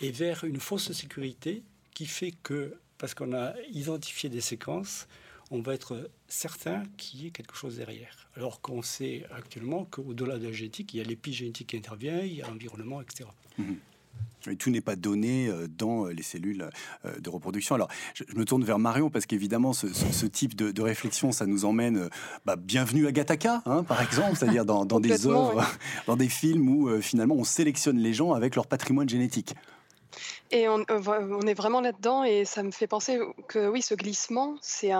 et vers une fausse sécurité qui fait que, parce qu'on a identifié des séquences, on va être certain qu'il y ait quelque chose derrière. Alors qu'on sait actuellement qu'au-delà de la génétique, il y a l'épigénétique qui intervient, il y a l'environnement, etc. Et tout n'est pas donné euh, dans euh, les cellules euh, de reproduction. Alors, je me tourne vers Marion parce qu'évidemment, ce, type de, réflexion, ça nous emmène, bah, bienvenue à Gataka, hein, par exemple, c'est-à-dire dans, des œuvres, dans des films où finalement on sélectionne les gens avec leur patrimoine génétique. Et on, on, est vraiment là-dedans et ça me fait penser que oui, ce glissement, c'est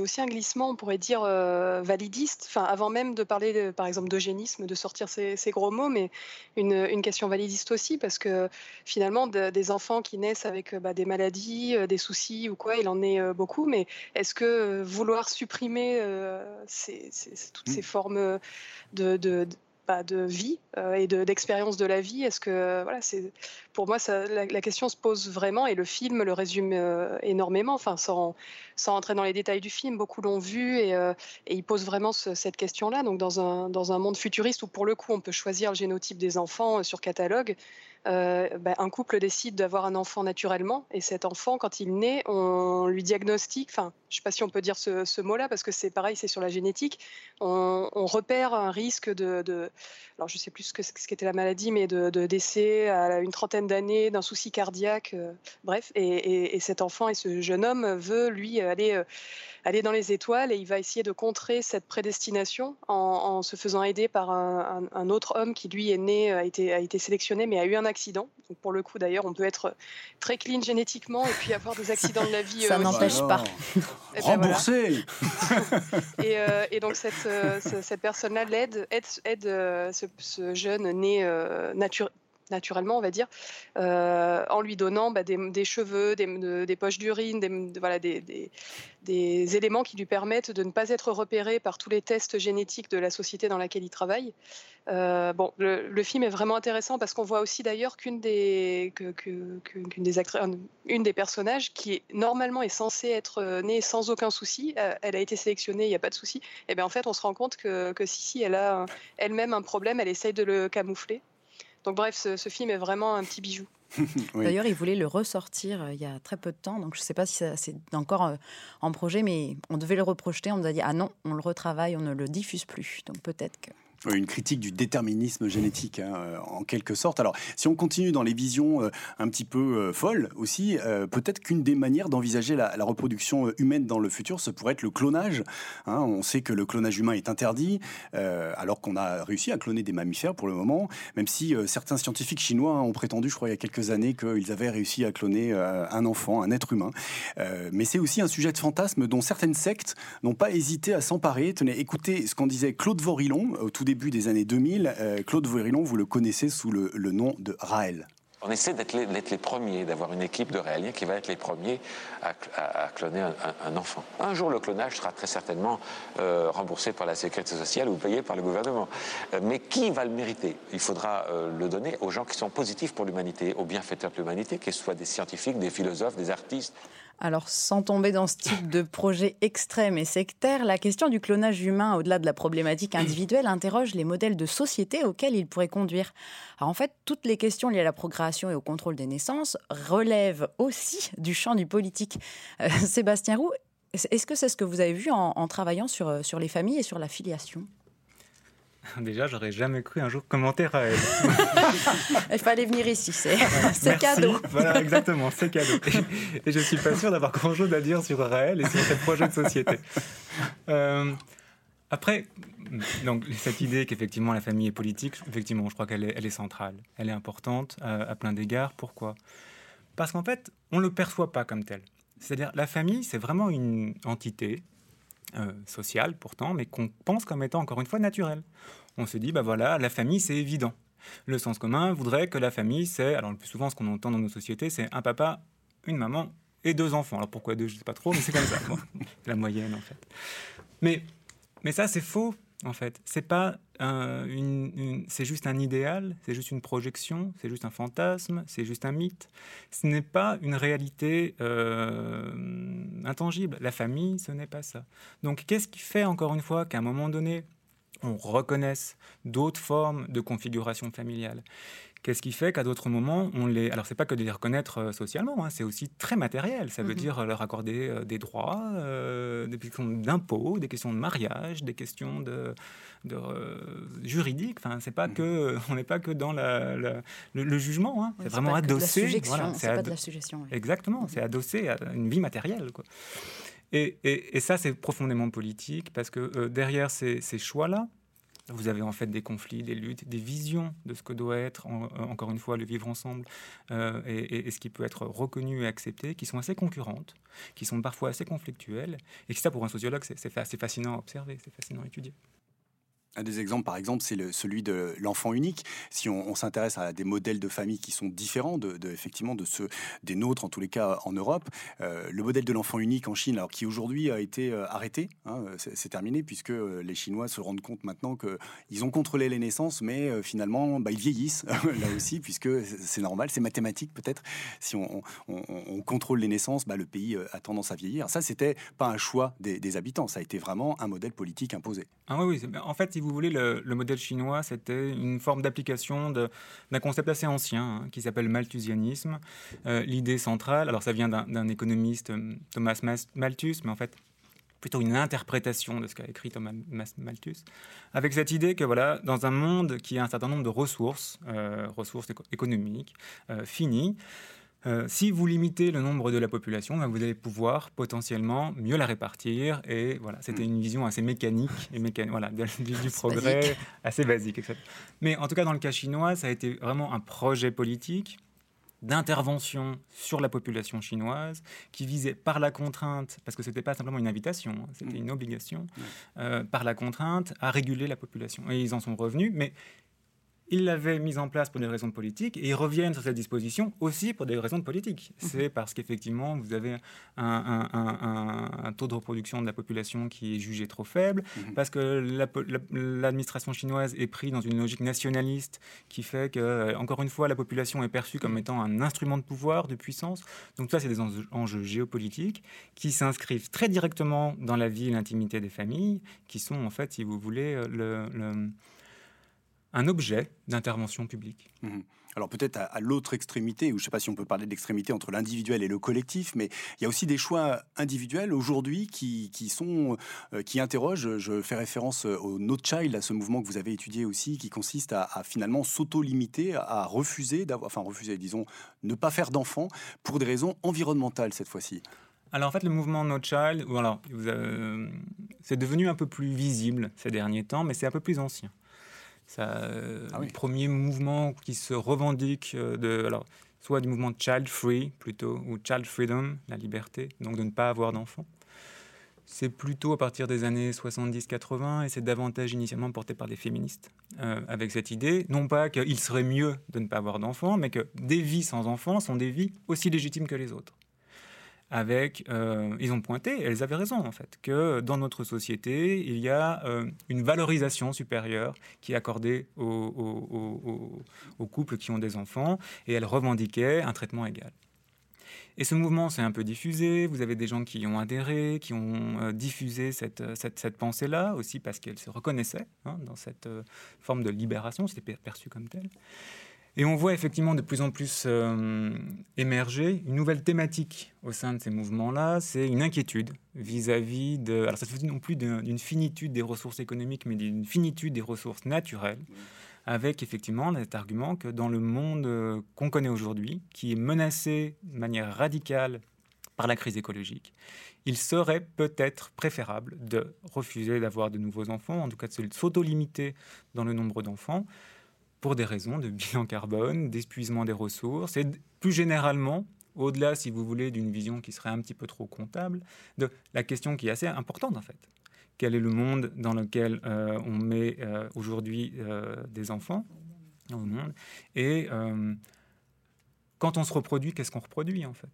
aussi un glissement, on pourrait dire, euh, validiste, enfin, avant même de parler, par exemple, d'eugénisme, de sortir ces, gros mots, mais une, question validiste aussi, parce que finalement, des enfants qui naissent avec bah, des maladies, euh, des soucis ou quoi, il en est euh, beaucoup, mais est-ce que vouloir supprimer toutes mmh. ces formes de de vie euh, et d'expérience de, la vie Est-ce que voilà, c'est pour moi la, question se pose vraiment et le film le résume euh, énormément. Enfin, sans, sans entrer dans les détails du film, beaucoup l'ont vu et, euh, il pose vraiment cette question-là. Donc dans un monde futuriste où pour le coup on peut choisir le génotype des enfants sur catalogue, euh, ben, un couple décide d'avoir un enfant naturellement et cet enfant, quand il naît, on lui diagnostique, enfin, je ne sais pas si on peut dire ce, mot-là parce que c'est pareil, c'est sur la génétique, on, repère un risque de, alors je ne sais plus ce, qu'était la maladie, mais de, décès à une trentaine d'années, d'un souci cardiaque, euh, bref, et, cet enfant et ce jeune homme veut lui aller euh, aller dans les étoiles et il va essayer de contrer cette prédestination en, se faisant aider par un, autre homme qui lui est né, a été, a été sélectionné mais a eu un accident. Donc pour le coup d'ailleurs, on peut être très clean génétiquement et puis avoir des accidents de la vie. Ça euh, n'empêche pas. Eh ben Remboursé. Euh, et, donc cette, euh, cette personne-là l'aide, aide, aide ce, jeune né naturel naturellement, on va dire, euh, en lui donnant bah, des, cheveux, des, poches d'urine, des, voilà, des, éléments qui lui permettent de ne pas être repéré par tous les tests génétiques de la société dans laquelle il travaille. Euh, bon, le, film est vraiment intéressant parce qu'on voit aussi d'ailleurs qu'une des, actrices, une des personnages qui normalement est censée être euh, née sans aucun souci, elle a été sélectionnée, il n'y a pas de souci. Et bien en fait, on se rend compte que, que si, si, elle a elle-même un problème, elle essaye de le camoufler. Donc bref, ce, film est vraiment un petit bijou. D'ailleurs, il voulait le ressortir euh, il y a très peu de temps, donc je ne sais pas si c'est encore euh, en projet, mais on devait le reprojeter. On nous a dit ah non, on le retravaille, on ne le diffuse plus. Donc peut-être que une critique du déterminisme génétique, hein, euh, en quelque sorte. Alors, si on continue dans les visions euh, un petit peu euh, folles aussi, peut-être qu'une des manières d'envisager la, reproduction humaine dans le futur, ce pourrait être le clonage. Hein. on sait que le clonage humain est interdit, alors qu'on a réussi à cloner des mammifères pour le moment, même si certains scientifiques chinois ont prétendu, je crois, il y a quelques années, qu'ils avaient réussi à cloner un enfant, un être humain. mais c'est aussi un sujet de fantasme dont certaines sectes n'ont pas hésité à s'emparer. Tenez, écoutez ce qu'en disait Claude Vorilon au tout début début des années 2000. Euh, Claude Voirilon, vous le connaissez sous le, nom de Raël. On essaie d'être les, premiers, d'avoir une équipe de réaliens qui va être les premiers à, cloner un, enfant. Un jour, le clonage sera très certainement euh, remboursé par la sécurité sociale ou payé par le gouvernement. Euh, mais qui va le mériter? Il faudra le donner aux gens qui sont positifs pour l'humanité, aux bienfaiteurs de l'humanité, qu'ils soient des scientifiques, des philosophes, des artistes. Alors, sans tomber dans ce type de projet extrême et sectaire, la question du clonage humain, au-delà de la problématique individuelle, interroge les modèles de société auxquels il pourrait conduire. Alors, en fait, toutes les questions liées à la procréation et au contrôle des naissances relèvent aussi du champ du politique. Euh, Sébastien Roux, est-ce que c'est ce que vous avez vu en, en travaillant sur, euh, sur les familles et sur la filiation Déjà, j'aurais jamais cru un jour commenter elle. Il fallait venir ici, c'est cadeau. Voilà, exactement, c'est cadeau. Et, je suis pas sûr d'avoir grand-chose à dire sur Raël et sur ce projet de société. Euh, après, donc, cette idée qu'effectivement la famille est politique, effectivement, je crois qu'elle est, elle est centrale. Elle est importante euh, à plein d'égards. Pourquoi? Parce qu'en fait, on ne le perçoit pas comme tel. C'est-à-dire, la famille, c'est vraiment une entité euh, social pourtant, mais qu'on pense comme étant encore une fois naturel. On se dit, bah voilà, la famille c'est évident. Le sens commun voudrait que la famille c'est, alors le plus souvent ce qu'on entend dans nos sociétés, c'est un papa, une maman et deux enfants. Alors pourquoi deux, je sais pas trop, mais c'est comme ça. c'est la moyenne en fait. Mais, mais ça c'est faux en fait. C'est pas c'est juste un idéal, c'est juste une projection, c'est juste un fantasme, c'est juste un mythe. Ce n'est pas une réalité euh, intangible. La famille, ce n'est pas ça. Donc, qu'est-ce qui fait encore une fois qu'à un moment donné, on reconnaisse d'autres formes de configuration familiale? Qu'est-ce qui fait qu'à d'autres moments, on les. Alors, c'est pas que de les reconnaître euh, socialement, hein, c'est aussi très matériel. Ça veut mhm. dire leur accorder euh, des droits, euh, des questions d'impôts, des questions de mariage, des questions de, de juridiques. Enfin, c'est pas mhm. que. On n'est pas que dans la, le, jugement. Hein. c'est vraiment adossé. Voilà, c'est pas de la suggestion. Exactement, c'est adossé à une vie matérielle. Quoi. Et, et, et ça, c'est profondément politique parce que derrière ces, ces choix-là, vous avez en fait des conflits, des luttes, des visions de ce que doit être, euh, encore une fois, le vivre ensemble euh, et, ce qui peut être reconnu et accepté, qui sont assez concurrentes, qui sont parfois assez conflictuelles. Et ça, pour un sociologue, c'est assez fascinant à observer, c'est fascinant à étudier. Un des exemples, par exemple, c'est celui de l'enfant unique. Si on, s'intéresse à des modèles de famille qui sont différents de, effectivement de ceux des nôtres, en tous les cas en Europe, euh, le modèle de l'enfant unique en Chine, alors qui aujourd'hui a été euh, arrêté, hein, c'est terminé puisque euh, les Chinois se rendent compte maintenant qu'ils ont contrôlé les naissances, mais finalement, bah, ils vieillissent là aussi, puisque c'est normal, c'est mathématique peut-être. Si on, contrôle les naissances, bah, le pays a tendance à vieillir. Ça, c'était pas un choix des, des, habitants, ça a été vraiment un modèle politique imposé. Ah oui, oui. En fait, vous voulez, le, modèle chinois, c'était une forme d'application d'un concept assez ancien hein, qui s'appelle malthusianisme. Euh, l'idée centrale, alors ça vient d'un économiste, euh, Thomas Malthus, mais en fait plutôt une interprétation de ce qu'a écrit Thomas Malthus, avec cette idée que voilà, dans un monde qui a un certain nombre de ressources, euh, ressources économiques finies, euh, si vous limitez le nombre de la population, ben, vous allez pouvoir potentiellement mieux la répartir. Et voilà, c'était mm. une vision assez mécanique et voilà, du, progrès, assez basique. Mais en tout cas, dans le cas chinois, ça a été vraiment un projet politique d'intervention sur la population chinoise qui visait par la contrainte, parce que ce n'était pas simplement une invitation, hein, c'était mm. une obligation, euh, par la contrainte à réguler la population. Et ils en sont revenus, mais ils l'avaient mise en place pour des raisons politiques et ils reviennent sur cette disposition aussi pour des raisons politiques. Mhm. C'est parce qu'effectivement, vous avez un, taux de reproduction de la population qui est jugé trop faible, mhm. parce que l'administration chinoise est prise dans une logique nationaliste qui fait que, encore une fois, la population est perçue comme étant un instrument de pouvoir, de puissance. Donc ça, c'est des enjeux géopolitiques qui s'inscrivent très directement dans la vie et l'intimité des familles, qui sont en fait, si vous voulez, le un objet d'intervention publique. Mhm. Alors peut-être à, l'autre extrémité, ou je ne sais pas si on peut parler d'extrémité entre l'individuel et le collectif, mais il y a aussi des choix individuels aujourd'hui qui, sont euh, qui interrogent. Je fais référence au No Child, à ce mouvement que vous avez étudié aussi, qui consiste à, finalement s'auto-limiter, à refuser d'avoir, enfin refuser, disons, ne pas faire d'enfants pour des raisons environnementales cette fois-ci. Alors en fait, le mouvement No Child, voilà, c'est devenu un peu plus visible ces derniers temps, mais c'est un peu plus ancien. Ça, ah Le premier mouvement qui se revendique euh, de, alors, soit du mouvement child free plutôt, ou child freedom, la liberté, donc de ne pas avoir d'enfants. c'est plutôt à partir des années 70-80 et c'est davantage initialement porté par des féministes euh, avec cette idée, non pas qu'il serait mieux de ne pas avoir d'enfants, mais que des vies sans enfants sont des vies aussi légitimes que les autres. Euh, ils ont pointé, et elles avaient raison en fait, que dans notre société, il y a euh, une valorisation supérieure qui est accordée aux, couples qui ont des enfants, et elles revendiquaient un traitement égal. Et ce mouvement s'est un peu diffusé. Vous avez des gens qui y ont adhéré, qui ont euh, diffusé cette, pensée-là, aussi parce qu'elle se reconnaissait hein, dans cette forme de libération, c'était perçu comme tel. Et on voit effectivement de plus en plus émerger une nouvelle thématique au sein de ces mouvements-là, c'est une inquiétude vis-à-vis de... Alors ça ne fait non plus d'une finitude des ressources économiques, mais d'une finitude des ressources naturelles avec effectivement cet argument que dans le monde euh, qu'on connaît aujourd'hui, qui est menacé de manière radicale par la crise écologique, il serait peut-être préférable de refuser d'avoir de nouveaux enfants, en tout cas de s'auto-limiter dans le nombre d'enfants, pour des raisons de bilan carbone, d'épuisement des ressources, et plus généralement, au-delà, si vous voulez, d'une vision qui serait un petit peu trop comptable, de la question qui est assez importante en fait, quel est le monde dans lequel euh, on met euh, aujourd'hui euh, des enfants au monde. Et quand on se reproduit, qu'est-ce qu'on reproduit en fait?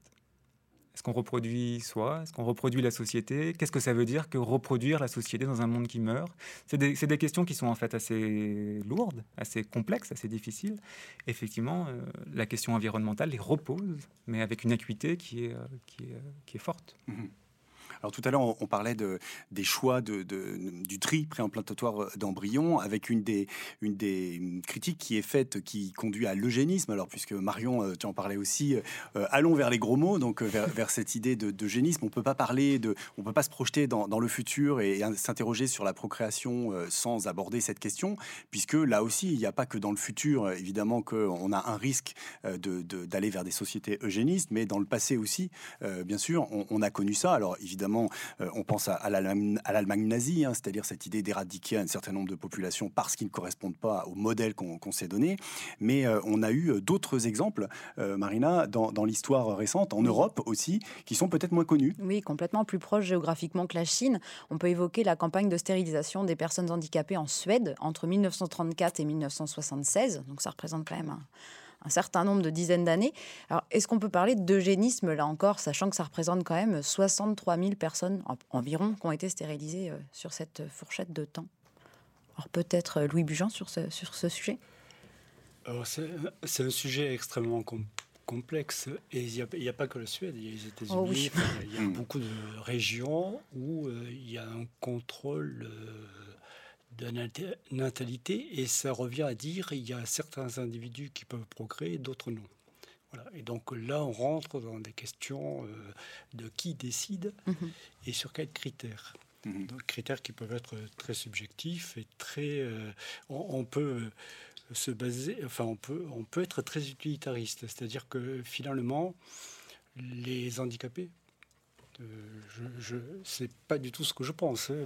Est-ce qu'on reproduit soi? Est-ce qu'on reproduit la société? Qu'est-ce que ça veut dire que reproduire la société dans un monde qui meurt? C'est des, des, questions qui sont en fait assez lourdes, assez complexes, assez difficiles. Effectivement, la question environnementale les repose, mais avec une acuité qui est, qui est forte. Mmh alors tout à l'heure, on, parlait de, des choix de, du tri préimplantatoire d'embryons, avec une des, une des critiques qui est faite, qui conduit à l'eugénisme. Alors puisque Marion, euh, tu en parlais aussi, euh, allons vers les gros mots, donc euh, vers, cette idée d'eugénisme. On peut pas parler de, on peut pas se projeter dans, le futur et, s'interroger sur la procréation sans aborder cette question, puisque là aussi, il n'y a pas que dans le futur, évidemment, qu'on a un risque d'aller vers des sociétés eugénistes, mais dans le passé aussi, bien sûr, on, on a connu ça. Alors évidemment euh, on pense à, l'Allemagne nazie, hein, c'est-à-dire cette idée d'éradiquer un certain nombre de populations parce qu'ils ne correspondent pas au modèle qu'on s'est donné. Mais euh, on a eu euh, d'autres exemples, Marina, dans, l'histoire récente, en Europe aussi, qui sont peut-être moins connus. Oui, complètement plus proches géographiquement que la Chine. On peut évoquer la campagne de stérilisation des personnes handicapées en Suède entre 1934 et 1976. Donc ça représente quand même un un certain nombre de dizaines d'années. Alors, est-ce qu'on peut parler d'eugénisme là encore, sachant que ça représente quand même 63 000 personnes environ qui ont été stérilisées euh, sur cette fourchette de temps? Alors, peut-être euh, Louis Bugeant sur ce, sur ce sujet? C'est un sujet extrêmement complexe. Et il n'y a, pas que la Suède, il y a les États-Unis, oh il y a beaucoup de régions où euh, il y a un contrôle de natalité et ça revient à dire il y a certains individus qui peuvent procréer, d'autres non. Voilà. Et donc là, on rentre dans des questions euh, de qui décide mhm. et sur quels critères. Mhm. Donc, critères qui peuvent être très subjectifs et très. Euh, on, peut se baser. Enfin, on peut, on peut être très utilitariste. C'est-à-dire que finalement, les handicapés je, je c'est pas du tout ce que je pense, hein,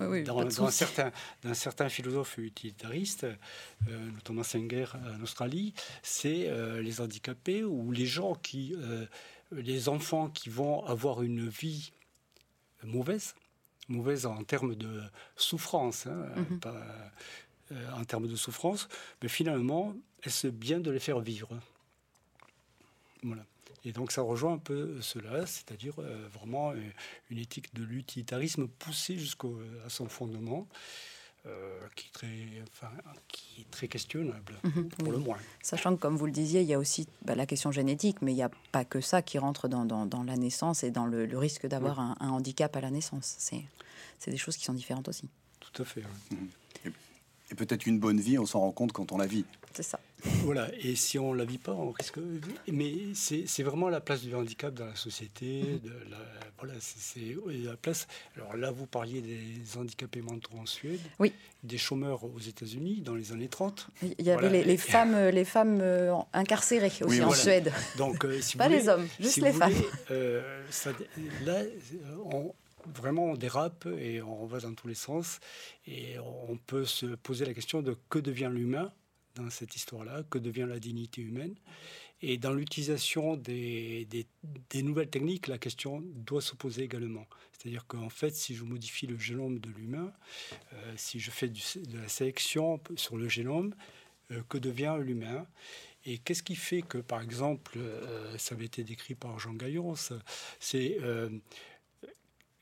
mais dans, un certain, d'un certain philosophe utilitariste, euh, notamment Singer en Australie, c'est euh, les handicapés ou les gens qui, les enfants qui vont avoir une vie mauvaise, mauvaise en termes de souffrance, hein, mhm. en termes de souffrance, mais finalement, est-ce bien de les faire vivre? Voilà. Et donc ça rejoint un peu cela, c'est-à-dire euh, vraiment euh, une éthique de l'utilitarisme poussée jusqu'à son fondement. Euh, qui, est très, enfin, qui est très questionnable, mhm, pour le moins. Sachant que, comme vous le disiez, il y a aussi bah, la question génétique, mais il n'y a pas que ça qui rentre dans, dans, dans la naissance et dans le, risque d'avoir un, handicap à la naissance. C'est des choses qui sont différentes aussi. Tout à fait. Mhm. Et peut-être une bonne vie, on s'en rend compte quand on la vit. C'est ça. Voilà, et si on ne la vit pas, on risque. Mais c'est vraiment la place du handicap dans la société. De la, voilà, c'est la place. Alors là, vous parliez des handicapés mentaux en Suède, oui. des chômeurs aux États-Unis dans les années 30. Il y avait les, femmes, les femmes euh, incarcérées aussi en Suède. Donc, euh, si pas les hommes, juste les femmes. Euh, là, on, vraiment on dérape et on va dans tous les sens et on peut se poser la question de que devient l'humain dans cette histoire-là, que devient la dignité humaine. Et dans l'utilisation des, nouvelles techniques, la question doit se poser également. C'est-à-dire qu'en fait, si je modifie le génome de l'humain, euh, si je fais de la sélection sur le génome, euh, que devient l'humain? Et qu'est-ce qui fait que, par exemple, euh, ça avait été décrit par Jean Gaillon, c'est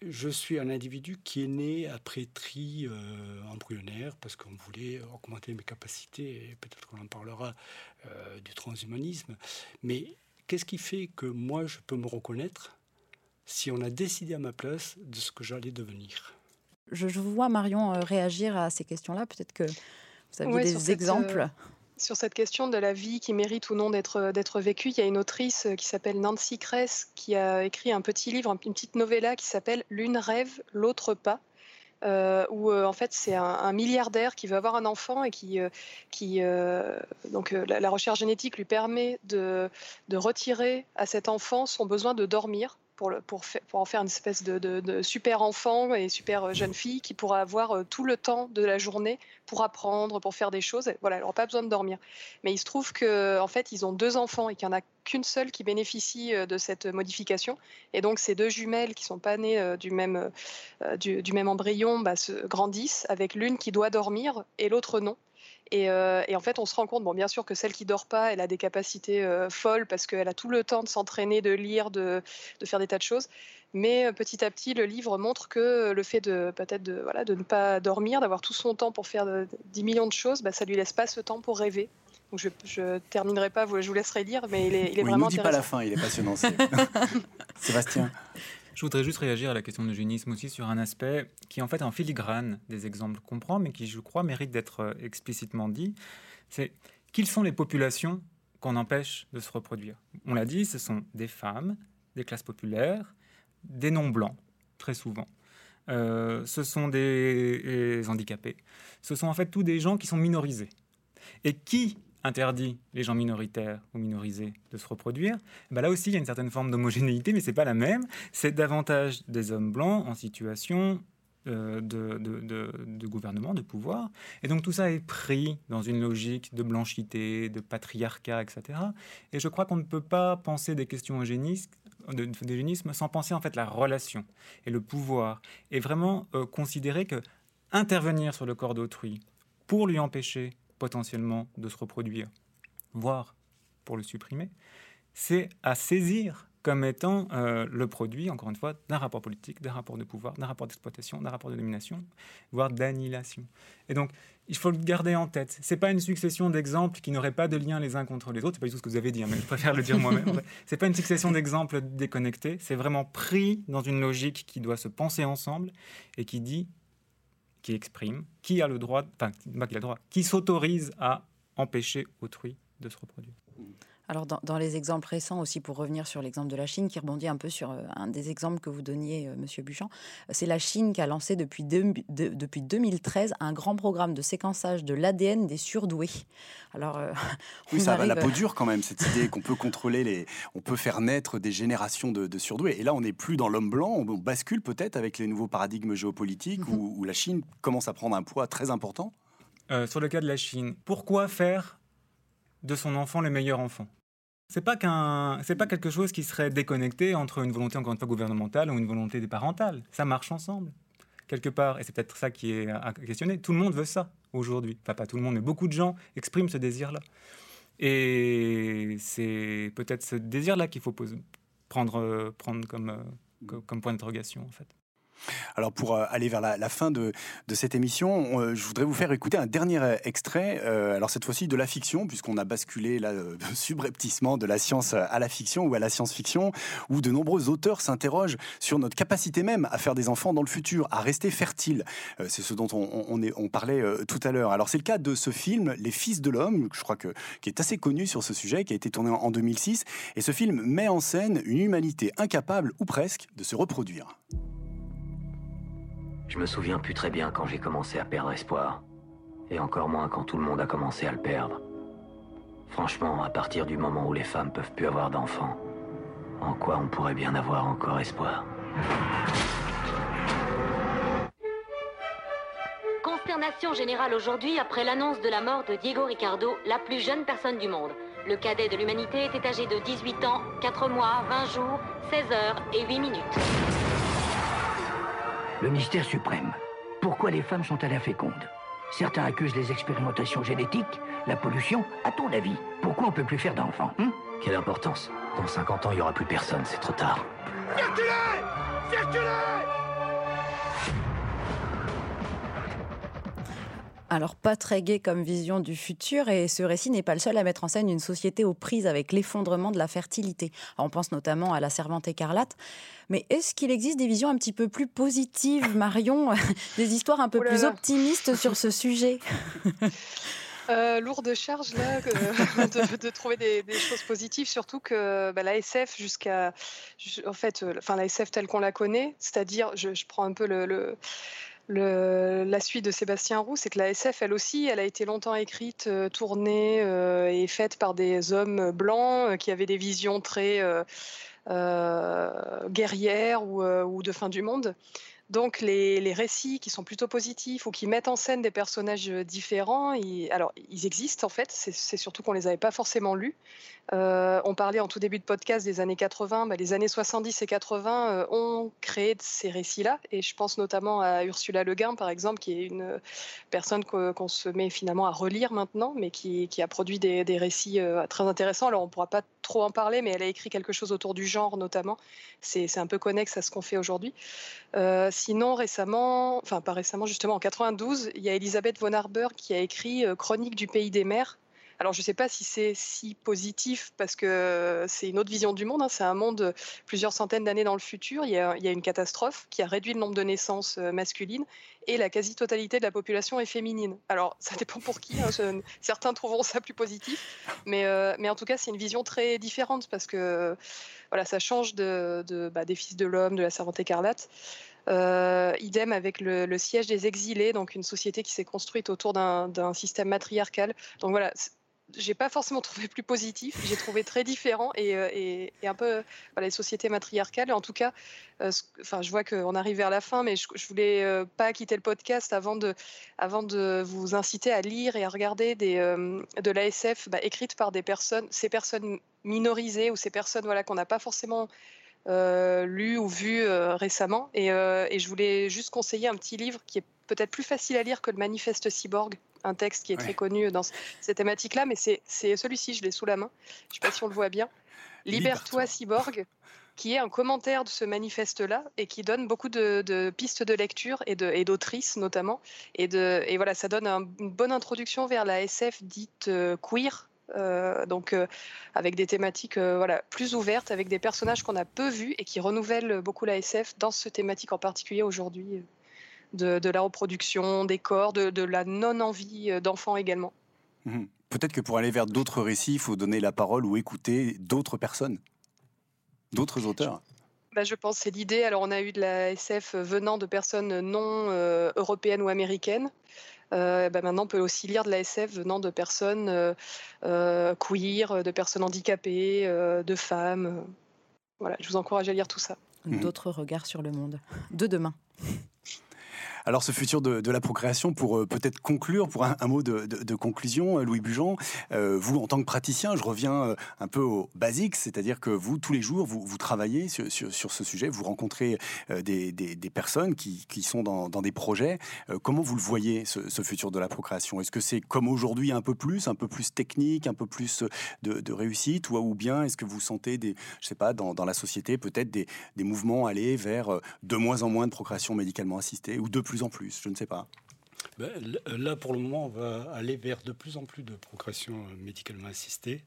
je suis un individu qui est né après tri euh, embryonnaire parce qu'on voulait augmenter mes capacités, et peut-être qu'on en parlera euh, du transhumanisme. Mais qu'est-ce qui fait que moi je peux me reconnaître si on a décidé à ma place de ce que j'allais devenir? Je, vois Marion euh, réagir à ces questions-là. Peut-être que vous avez des exemples sur cette question de la vie qui mérite ou non d'être d'être vécue, il y a une autrice qui s'appelle Nancy Kress qui a écrit un petit livre, une petite novella qui s'appelle L'une rêve, l'autre pas. Euh, où euh, en fait c'est un, milliardaire qui veut avoir un enfant et qui, euh, donc la, recherche génétique lui permet de retirer à cet enfant son besoin de dormir pour, en faire une espèce de, super enfant et super jeune fille qui pourra avoir tout le temps de la journée pour apprendre, pour faire des choses. Voilà, elle n'aura pas besoin de dormir. Mais il se trouve qu'en en fait, ils ont deux enfants et qu'il n'y en a qu'une seule qui bénéficie euh, de cette modification. Et donc, ces deux jumelles qui sont pas nées euh, du même, euh, du même embryon bah, se grandissent avec l'une qui doit dormir et l'autre non. Et, et, en fait, on se rend compte, bon, bien sûr que celle qui dort pas, elle a des capacités folles parce qu'elle a tout le temps de s'entraîner, de lire, de, de, faire des tas de choses. Mais euh, petit à petit, le livre montre que le fait de peut-être de, voilà, de ne pas dormir, d'avoir tout son temps pour faire 10 millions de choses, bah, ça lui laisse pas ce temps pour rêver. Donc je ne terminerai pas, je vous laisserai lire, mais il est, il est vraiment il nous dit pas la fin, il est passionnant. Sébastien je voudrais juste réagir à la question de l'eugénisme aussi sur un aspect qui en fait en filigrane des exemples qu'on prend, mais qui je crois mérite d'être euh, explicitement dit. C'est quelles sont les populations qu'on empêche de se reproduire On l'a dit, ce sont des femmes, des classes populaires, des non-blancs, très souvent. Euh, ce sont des, handicapés. Ce sont en fait tous des gens qui sont minorisés. Et qui interdit les gens minoritaires ou minorisés de se reproduire, ben là aussi il y a une certaine forme d'homogénéité, mais c'est pas la même. C'est davantage des hommes blancs en situation euh, de, de, gouvernement, de pouvoir. Et donc tout ça est pris dans une logique de blanchité, de patriarcat, etc. Et je crois qu'on ne peut pas penser des questions eugénistes d'eugénisme sans penser en fait la relation et le pouvoir et vraiment euh, considérer que intervenir sur le corps d'autrui pour lui empêcher potentiellement de se reproduire, voire pour le supprimer, c'est à saisir comme étant euh, le produit, encore une fois, d'un rapport politique, d'un rapport de pouvoir, d'un rapport d'exploitation, d'un rapport de domination, voire d'annihilation. Et donc, il faut le garder en tête. C'est pas une succession d'exemples qui n'auraient pas de lien les uns contre les autres. C'est pas du tout ce que vous avez dit, hein, mais je préfère le dire moi-même. C'est pas une succession d'exemples déconnectés. C'est vraiment pris dans une logique qui doit se penser ensemble et qui dit, qui exprime, qui a le droit, enfin, qui a le droit, qui s'autorise à empêcher autrui de se reproduire. Alors dans, les exemples récents aussi, pour revenir sur l'exemple de la Chine, qui rebondit un peu sur euh, un des exemples que vous donniez, M. Euh, Monsieur Buchan, c'est la Chine qui a lancé depuis, depuis 2013 un grand programme de séquençage de l'ADN des surdoués. Alors, euh, oui, ça a la peau dure quand même, cette idée qu'on peut contrôler les, on peut faire naître des générations de, surdoués. Et là, on n'est plus dans l'homme blanc, on bascule peut-être avec les nouveaux paradigmes géopolitiques mm-hmm. où, la Chine commence à prendre un poids très important. sur le cas de la Chine, pourquoi faire de son enfant le meilleur enfant? C'est pas qu'un, c'est pas quelque chose qui serait déconnecté entre une volonté encore une fois gouvernementale ou une volonté des parentales. Ça marche ensemble quelque part, et c'est peut-être ça qui est à questionner. Tout le monde veut ça aujourd'hui. Enfin, pas tout le monde, mais beaucoup de gens expriment ce désir-là. Et c'est peut-être ce désir-là qu'il faut prendre, prendre comme, euh, comme point d'interrogation, en fait. Alors pour euh, aller vers la, fin de, cette émission, euh, je voudrais vous faire écouter un dernier euh, extrait, alors cette fois-ci de la fiction, puisqu'on a basculé là, subrepticement de la science à la fiction ou à la science-fiction, où de nombreux auteurs s'interrogent sur notre capacité même à faire des enfants dans le futur, à rester fertile. C'est ce dont on, parlait tout à l'heure. Alors c'est le cas de ce film, Les Fils de l'Homme, je crois que, qui est assez connu sur ce sujet, qui a été tourné en 2006, et ce film met en scène une humanité incapable, ou presque, de se reproduire. Je me souviens plus très bien quand j'ai commencé à perdre espoir. Et encore moins quand tout le monde a commencé à le perdre. Franchement, à partir du moment où les femmes peuvent plus avoir d'enfants, en quoi on pourrait bien avoir encore espoir? Consternation générale aujourd'hui après l'annonce de la mort de Diego Ricardo, la plus jeune personne du monde. Le cadet de l'humanité était âgé de 18 ans, 4 mois, 20 jours, 16 heures et 8 minutes. Le mystère suprême. Pourquoi les femmes sont à la féconde? Certains accusent les expérimentations génétiques, la pollution. À ton avis, pourquoi on peut plus faire d'enfants hein? Quelle importance Dans 50 ans, il n'y aura plus personne, c'est trop tard. Circulez Circulez Alors pas très gai comme vision du futur et ce récit n'est pas le seul à mettre en scène une société aux prises avec l'effondrement de la fertilité. on pense notamment à la servante écarlate. Mais est-ce qu'il existe des visions un petit peu plus positives, Marion, des histoires un peu plus optimistes sur ce sujet? Euh, lourde charge là de, trouver des, choses positives, surtout que bah, la SF jusqu'à en fait, euh, enfin la SF telle qu'on la connaît, c'est-à-dire, je, prends un peu le la suite de Sébastien Roux, c'est que la SF, elle aussi, elle a été longtemps écrite, euh, tournée euh, et faite par des hommes blancs euh, qui avaient des visions très guerrières ou, de fin du monde. Donc les, récits qui sont plutôt positifs ou qui mettent en scène des personnages différents, alors ils existent en fait, c'est surtout qu'on ne les avait pas forcément lus. Euh, on parlait en tout début de podcast des années 80, bah, les années 70 et 80 euh, ont créé ces récits-là, et je pense notamment à Ursula Le Guin par exemple, qui est une personne qu'on se met finalement à relire maintenant, mais qui, a produit des, récits euh, très intéressants. Alors on ne pourra pas trop en parler, mais elle a écrit quelque chose autour du genre notamment. C'est un peu connexe à ce qu'on fait aujourd'hui. sinon récemment, enfin pas récemment justement en 92, il y a Elisabeth von Arber qui a écrit Chronique du pays des mers alors, je ne sais pas si c'est si positif parce que c'est une autre vision du monde. Hein. C'est un monde plusieurs centaines d'années dans le futur. Il y, a, une catastrophe qui a réduit le nombre de naissances euh, masculines et la quasi-totalité de la population est féminine. Alors, ça dépend pour qui. Hein. Certains trouveront ça plus positif, mais, euh, mais en tout cas, c'est une vision très différente parce que voilà, ça change bah, des fils de l'homme, de la servante écarlate. Euh, idem avec le, le, siège des exilés, donc une société qui s'est construite autour d'un système matriarcal. Donc voilà, j'ai pas forcément trouvé plus positif, j'ai trouvé très différent et, euh, et, un peu voilà, les sociétés matriarcales. En tout cas, euh, enfin, je vois qu'on arrive vers la fin, mais je, je voulais euh, pas quitter le podcast avant de, avant de vous inciter à lire et à regarder des, de l'ASF bah, écrite par des personnes, ces personnes minorisées ou ces personnes voilà, qu'on n'a pas forcément lu ou vu récemment. Et, et, je voulais juste conseiller un petit livre qui est peut-être plus facile à lire que le manifeste cyborg un texte qui est très connu dans cette thématique-là, mais c'est celui-ci, je l'ai sous la main. Je ne sais pas si on le voit bien. Libère-toi, cyborg, qui est un commentaire de ce manifeste-là et qui donne beaucoup de, pistes de lecture et d'autrices notamment. Et, de, et voilà, ça donne une bonne introduction vers la SF dite euh, queer. Euh, donc euh, avec des thématiques voilà plus ouvertes, avec des personnages qu'on a peu vus et qui renouvellent beaucoup la SF dans ce thématique en particulier aujourd'hui de, la reproduction, des corps, de, la non-envie euh, d'enfants également. Mhm. Peut-être que pour aller vers d'autres récits, il faut donner la parole ou écouter d'autres personnes, d'autres auteurs. Bah, je pense que c'est l'idée. Alors, on a eu de la SF venant de personnes non euh, européennes ou américaines. Euh, bah, maintenant, on peut aussi lire de la SF venant de personnes queer, de personnes handicapées, de femmes. Voilà, je vous encourage à lire tout ça. D'autres regards sur le monde. De demain. Alors ce futur de, la procréation, pour euh, peut-être conclure, pour un, mot de, conclusion, euh, Louis Bujon, euh, vous en tant que praticien, je reviens un peu au basique, c'est-à-dire que vous, tous les jours, vous, travaillez sur, ce sujet, vous rencontrez des, personnes qui, sont dans, des projets. comment vous le voyez, ce, futur de la procréation? Est-ce que c'est comme aujourd'hui un peu plus, un peu plus technique, un peu plus de, réussite, ou, ou bien est-ce que vous sentez des, je sais pas, dans, la société peut-être des, des mouvements aller vers de moins en moins de procréation médicalement assistée, ou de plus plus, je ne sais pas. Ben, là, pour le moment, on va aller vers de plus en plus de progression euh, médicalement assistée.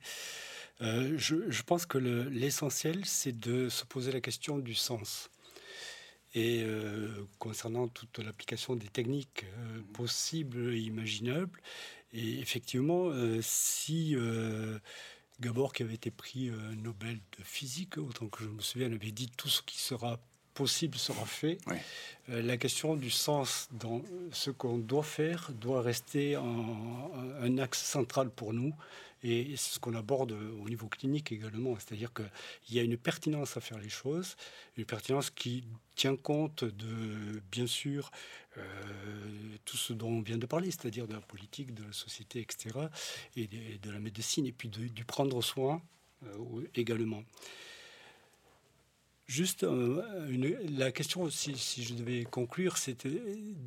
Euh, je, pense que l'essentiel, c'est de se poser la question du sens. Et euh, concernant toute l'application des techniques possibles et imaginables, et effectivement, si Gabor, qui avait été pris Nobel de physique, autant que je me souviens, avait dit tout ce qui sera possible sera fait. Euh, la question du sens dans ce qu'on doit faire doit rester un, axe central pour nous. Et c'est ce qu'on aborde au niveau clinique également. C'est-à-dire qu'il y a une pertinence à faire les choses, une pertinence qui tient compte de, bien sûr, euh, tout ce dont on vient de parler, c'est-à-dire de la politique, de la société, etc., et de, la médecine, et puis du prendre soin euh, également. Juste euh, la question, si, si, je devais conclure, c'est de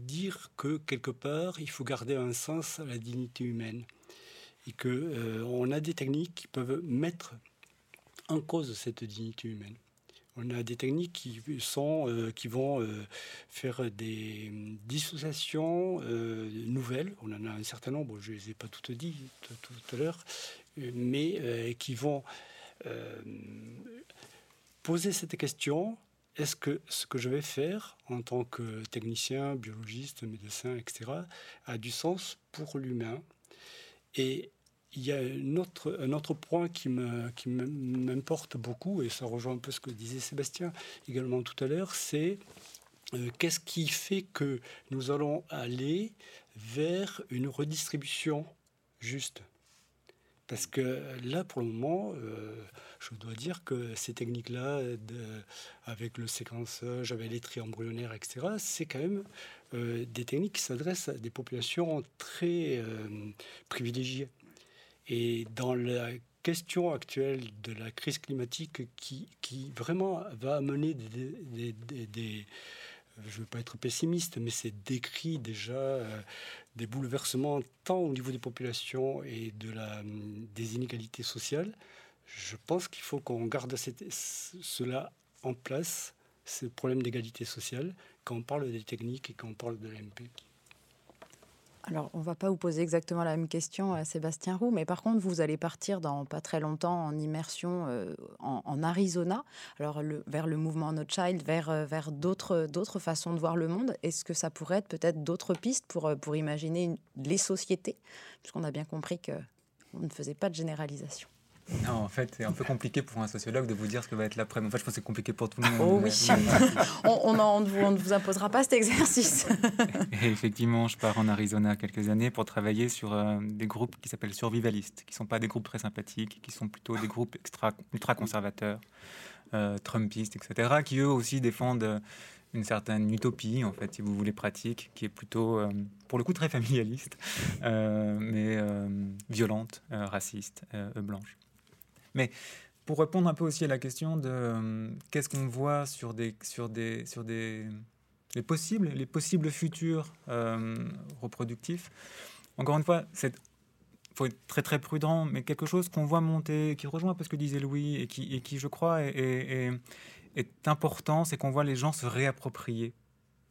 dire que quelque part, il faut garder un sens à la dignité humaine et que euh, on a des techniques qui peuvent mettre en cause cette dignité humaine. On a des techniques qui sont, euh, qui vont faire des dissociations nouvelles. On en a un certain nombre. Je les ai pas toutes dites tout à l'heure, mais qui vont poser cette question, est-ce que ce que je vais faire en tant que technicien, biologiste, médecin, etc., a du sens pour l'humain? Et il y a un autre, un autre point qui, me, qui m'importe beaucoup, et ça rejoint un peu ce que disait Sébastien également tout à l'heure, c'est euh, qu'est-ce qui fait que nous allons aller vers une redistribution juste? Parce que là, pour le moment, euh, je dois dire que ces techniques-là, avec le séquençage, avec les tri embryonnaires, etc., c'est quand même euh, des techniques qui s'adressent à des populations très euh, privilégiées. Et dans la question actuelle de la crise climatique qui, vraiment va amener des je ne veux pas être pessimiste, mais c'est décrit déjà euh, des bouleversements tant au niveau des populations et de la, des inégalités sociales. Je pense qu'il faut qu'on garde cela en place, ce problème d'égalité sociale, quand on parle des techniques et quand on parle de l'AMP. Alors, on ne va pas vous poser exactement la même question à Sébastien Roux, mais par contre, vous allez partir dans pas très longtemps en immersion euh, en, Arizona, alors vers le mouvement No Child, vers, euh, vers d'autres, façons de voir le monde. Est-ce que ça pourrait être peut-être d'autres pistes pour, euh, pour imaginer les sociétés? Puisqu'on a bien compris qu'on ne faisait pas de généralisation. Non, en fait, c'est un peu compliqué pour un sociologue de vous dire ce que va être l'après. En fait, je pense que c'est compliqué pour tout le monde. Oh oui, on, ne vous, imposera pas cet exercice. Et effectivement, je pars en Arizona quelques années pour travailler sur euh, des groupes qui s'appellent survivalistes, qui ne sont pas des groupes très sympathiques, qui sont plutôt des groupes extra, ultra-conservateurs, euh, trumpistes, etc., qui eux aussi défendent une certaine utopie, en fait, si vous voulez, pratique, qui est plutôt, euh, pour le coup, très familialiste, mais violente, raciste, blanche. Mais pour répondre un peu aussi à la question de euh, qu'est-ce qu'on voit sur des sur des sur des les possibles les possibles futurs euh, reproductifs. Encore une fois, c'est faut être très très prudent, mais quelque chose qu'on voit monter, qui rejoint un peu ce que disait Louis et qui, je crois est important, c'est qu'on voit les gens se réapproprier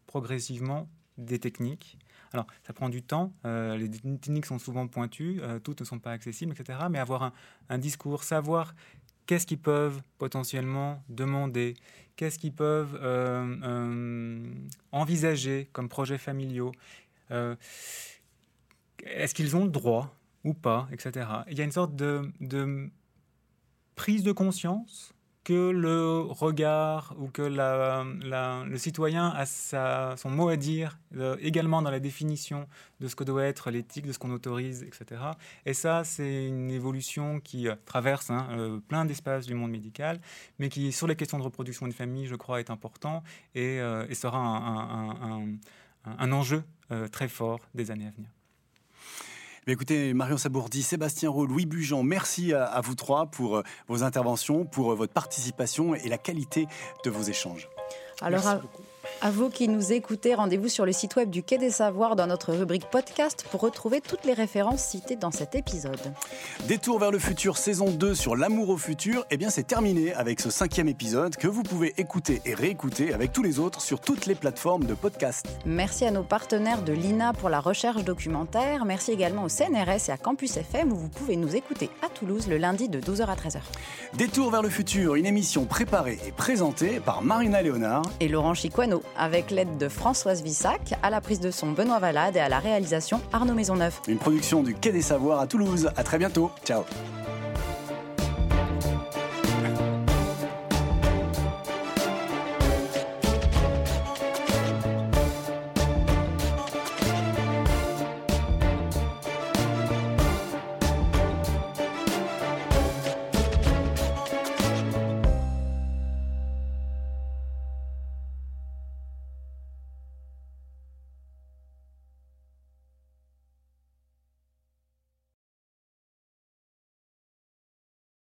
progressivement des techniques alors, ça prend du temps, euh, les techniques sont souvent pointues, euh, toutes ne sont pas accessibles, etc. Mais avoir un, discours, savoir qu'est-ce qu'ils peuvent potentiellement demander, qu'est-ce qu'ils peuvent euh, envisager comme projets familiaux, est-ce qu'ils ont le droit ou pas, etc. Il y a une sorte de, de prise de conscience que le regard ou que le citoyen a son mot à dire euh, également dans la définition de ce que doit être l'éthique, de ce qu'on autorise, etc. Et ça, c'est une évolution qui euh, traverse hein, euh, plein d'espaces du monde médical, mais qui, sur les questions de reproduction de famille, je crois, est important et, sera un enjeu très fort des années à venir écoutez, Marion Sabourdi, Sébastien Roux, Louis Bugeant, merci à, vous trois pour euh, vos interventions, pour euh, votre participation et la qualité de vos échanges. Alors, à vous qui nous écoutez, rendez-vous sur le site web du Quai des Savoirs dans notre rubrique podcast pour retrouver toutes les références citées dans cet épisode. Détour vers le futur saison 2 sur l'amour au futur, eh bien c'est terminé avec ce cinquième épisode que vous pouvez écouter et réécouter avec tous les autres sur toutes les plateformes de podcast. Merci à nos partenaires de l'INA pour la recherche documentaire. Merci également au CNRS et à Campus FM où vous pouvez nous écouter à Toulouse le lundi de 12h à 13h. Détour vers le futur, une émission préparée et présentée par Marina Léonard et Laurent Chiquano avec l'aide de Françoise Vissac, à la prise de son Benoît Valade et à la réalisation Arnaud Maisonneuve. Une production du Quai des Savoirs à Toulouse. À très bientôt. Ciao.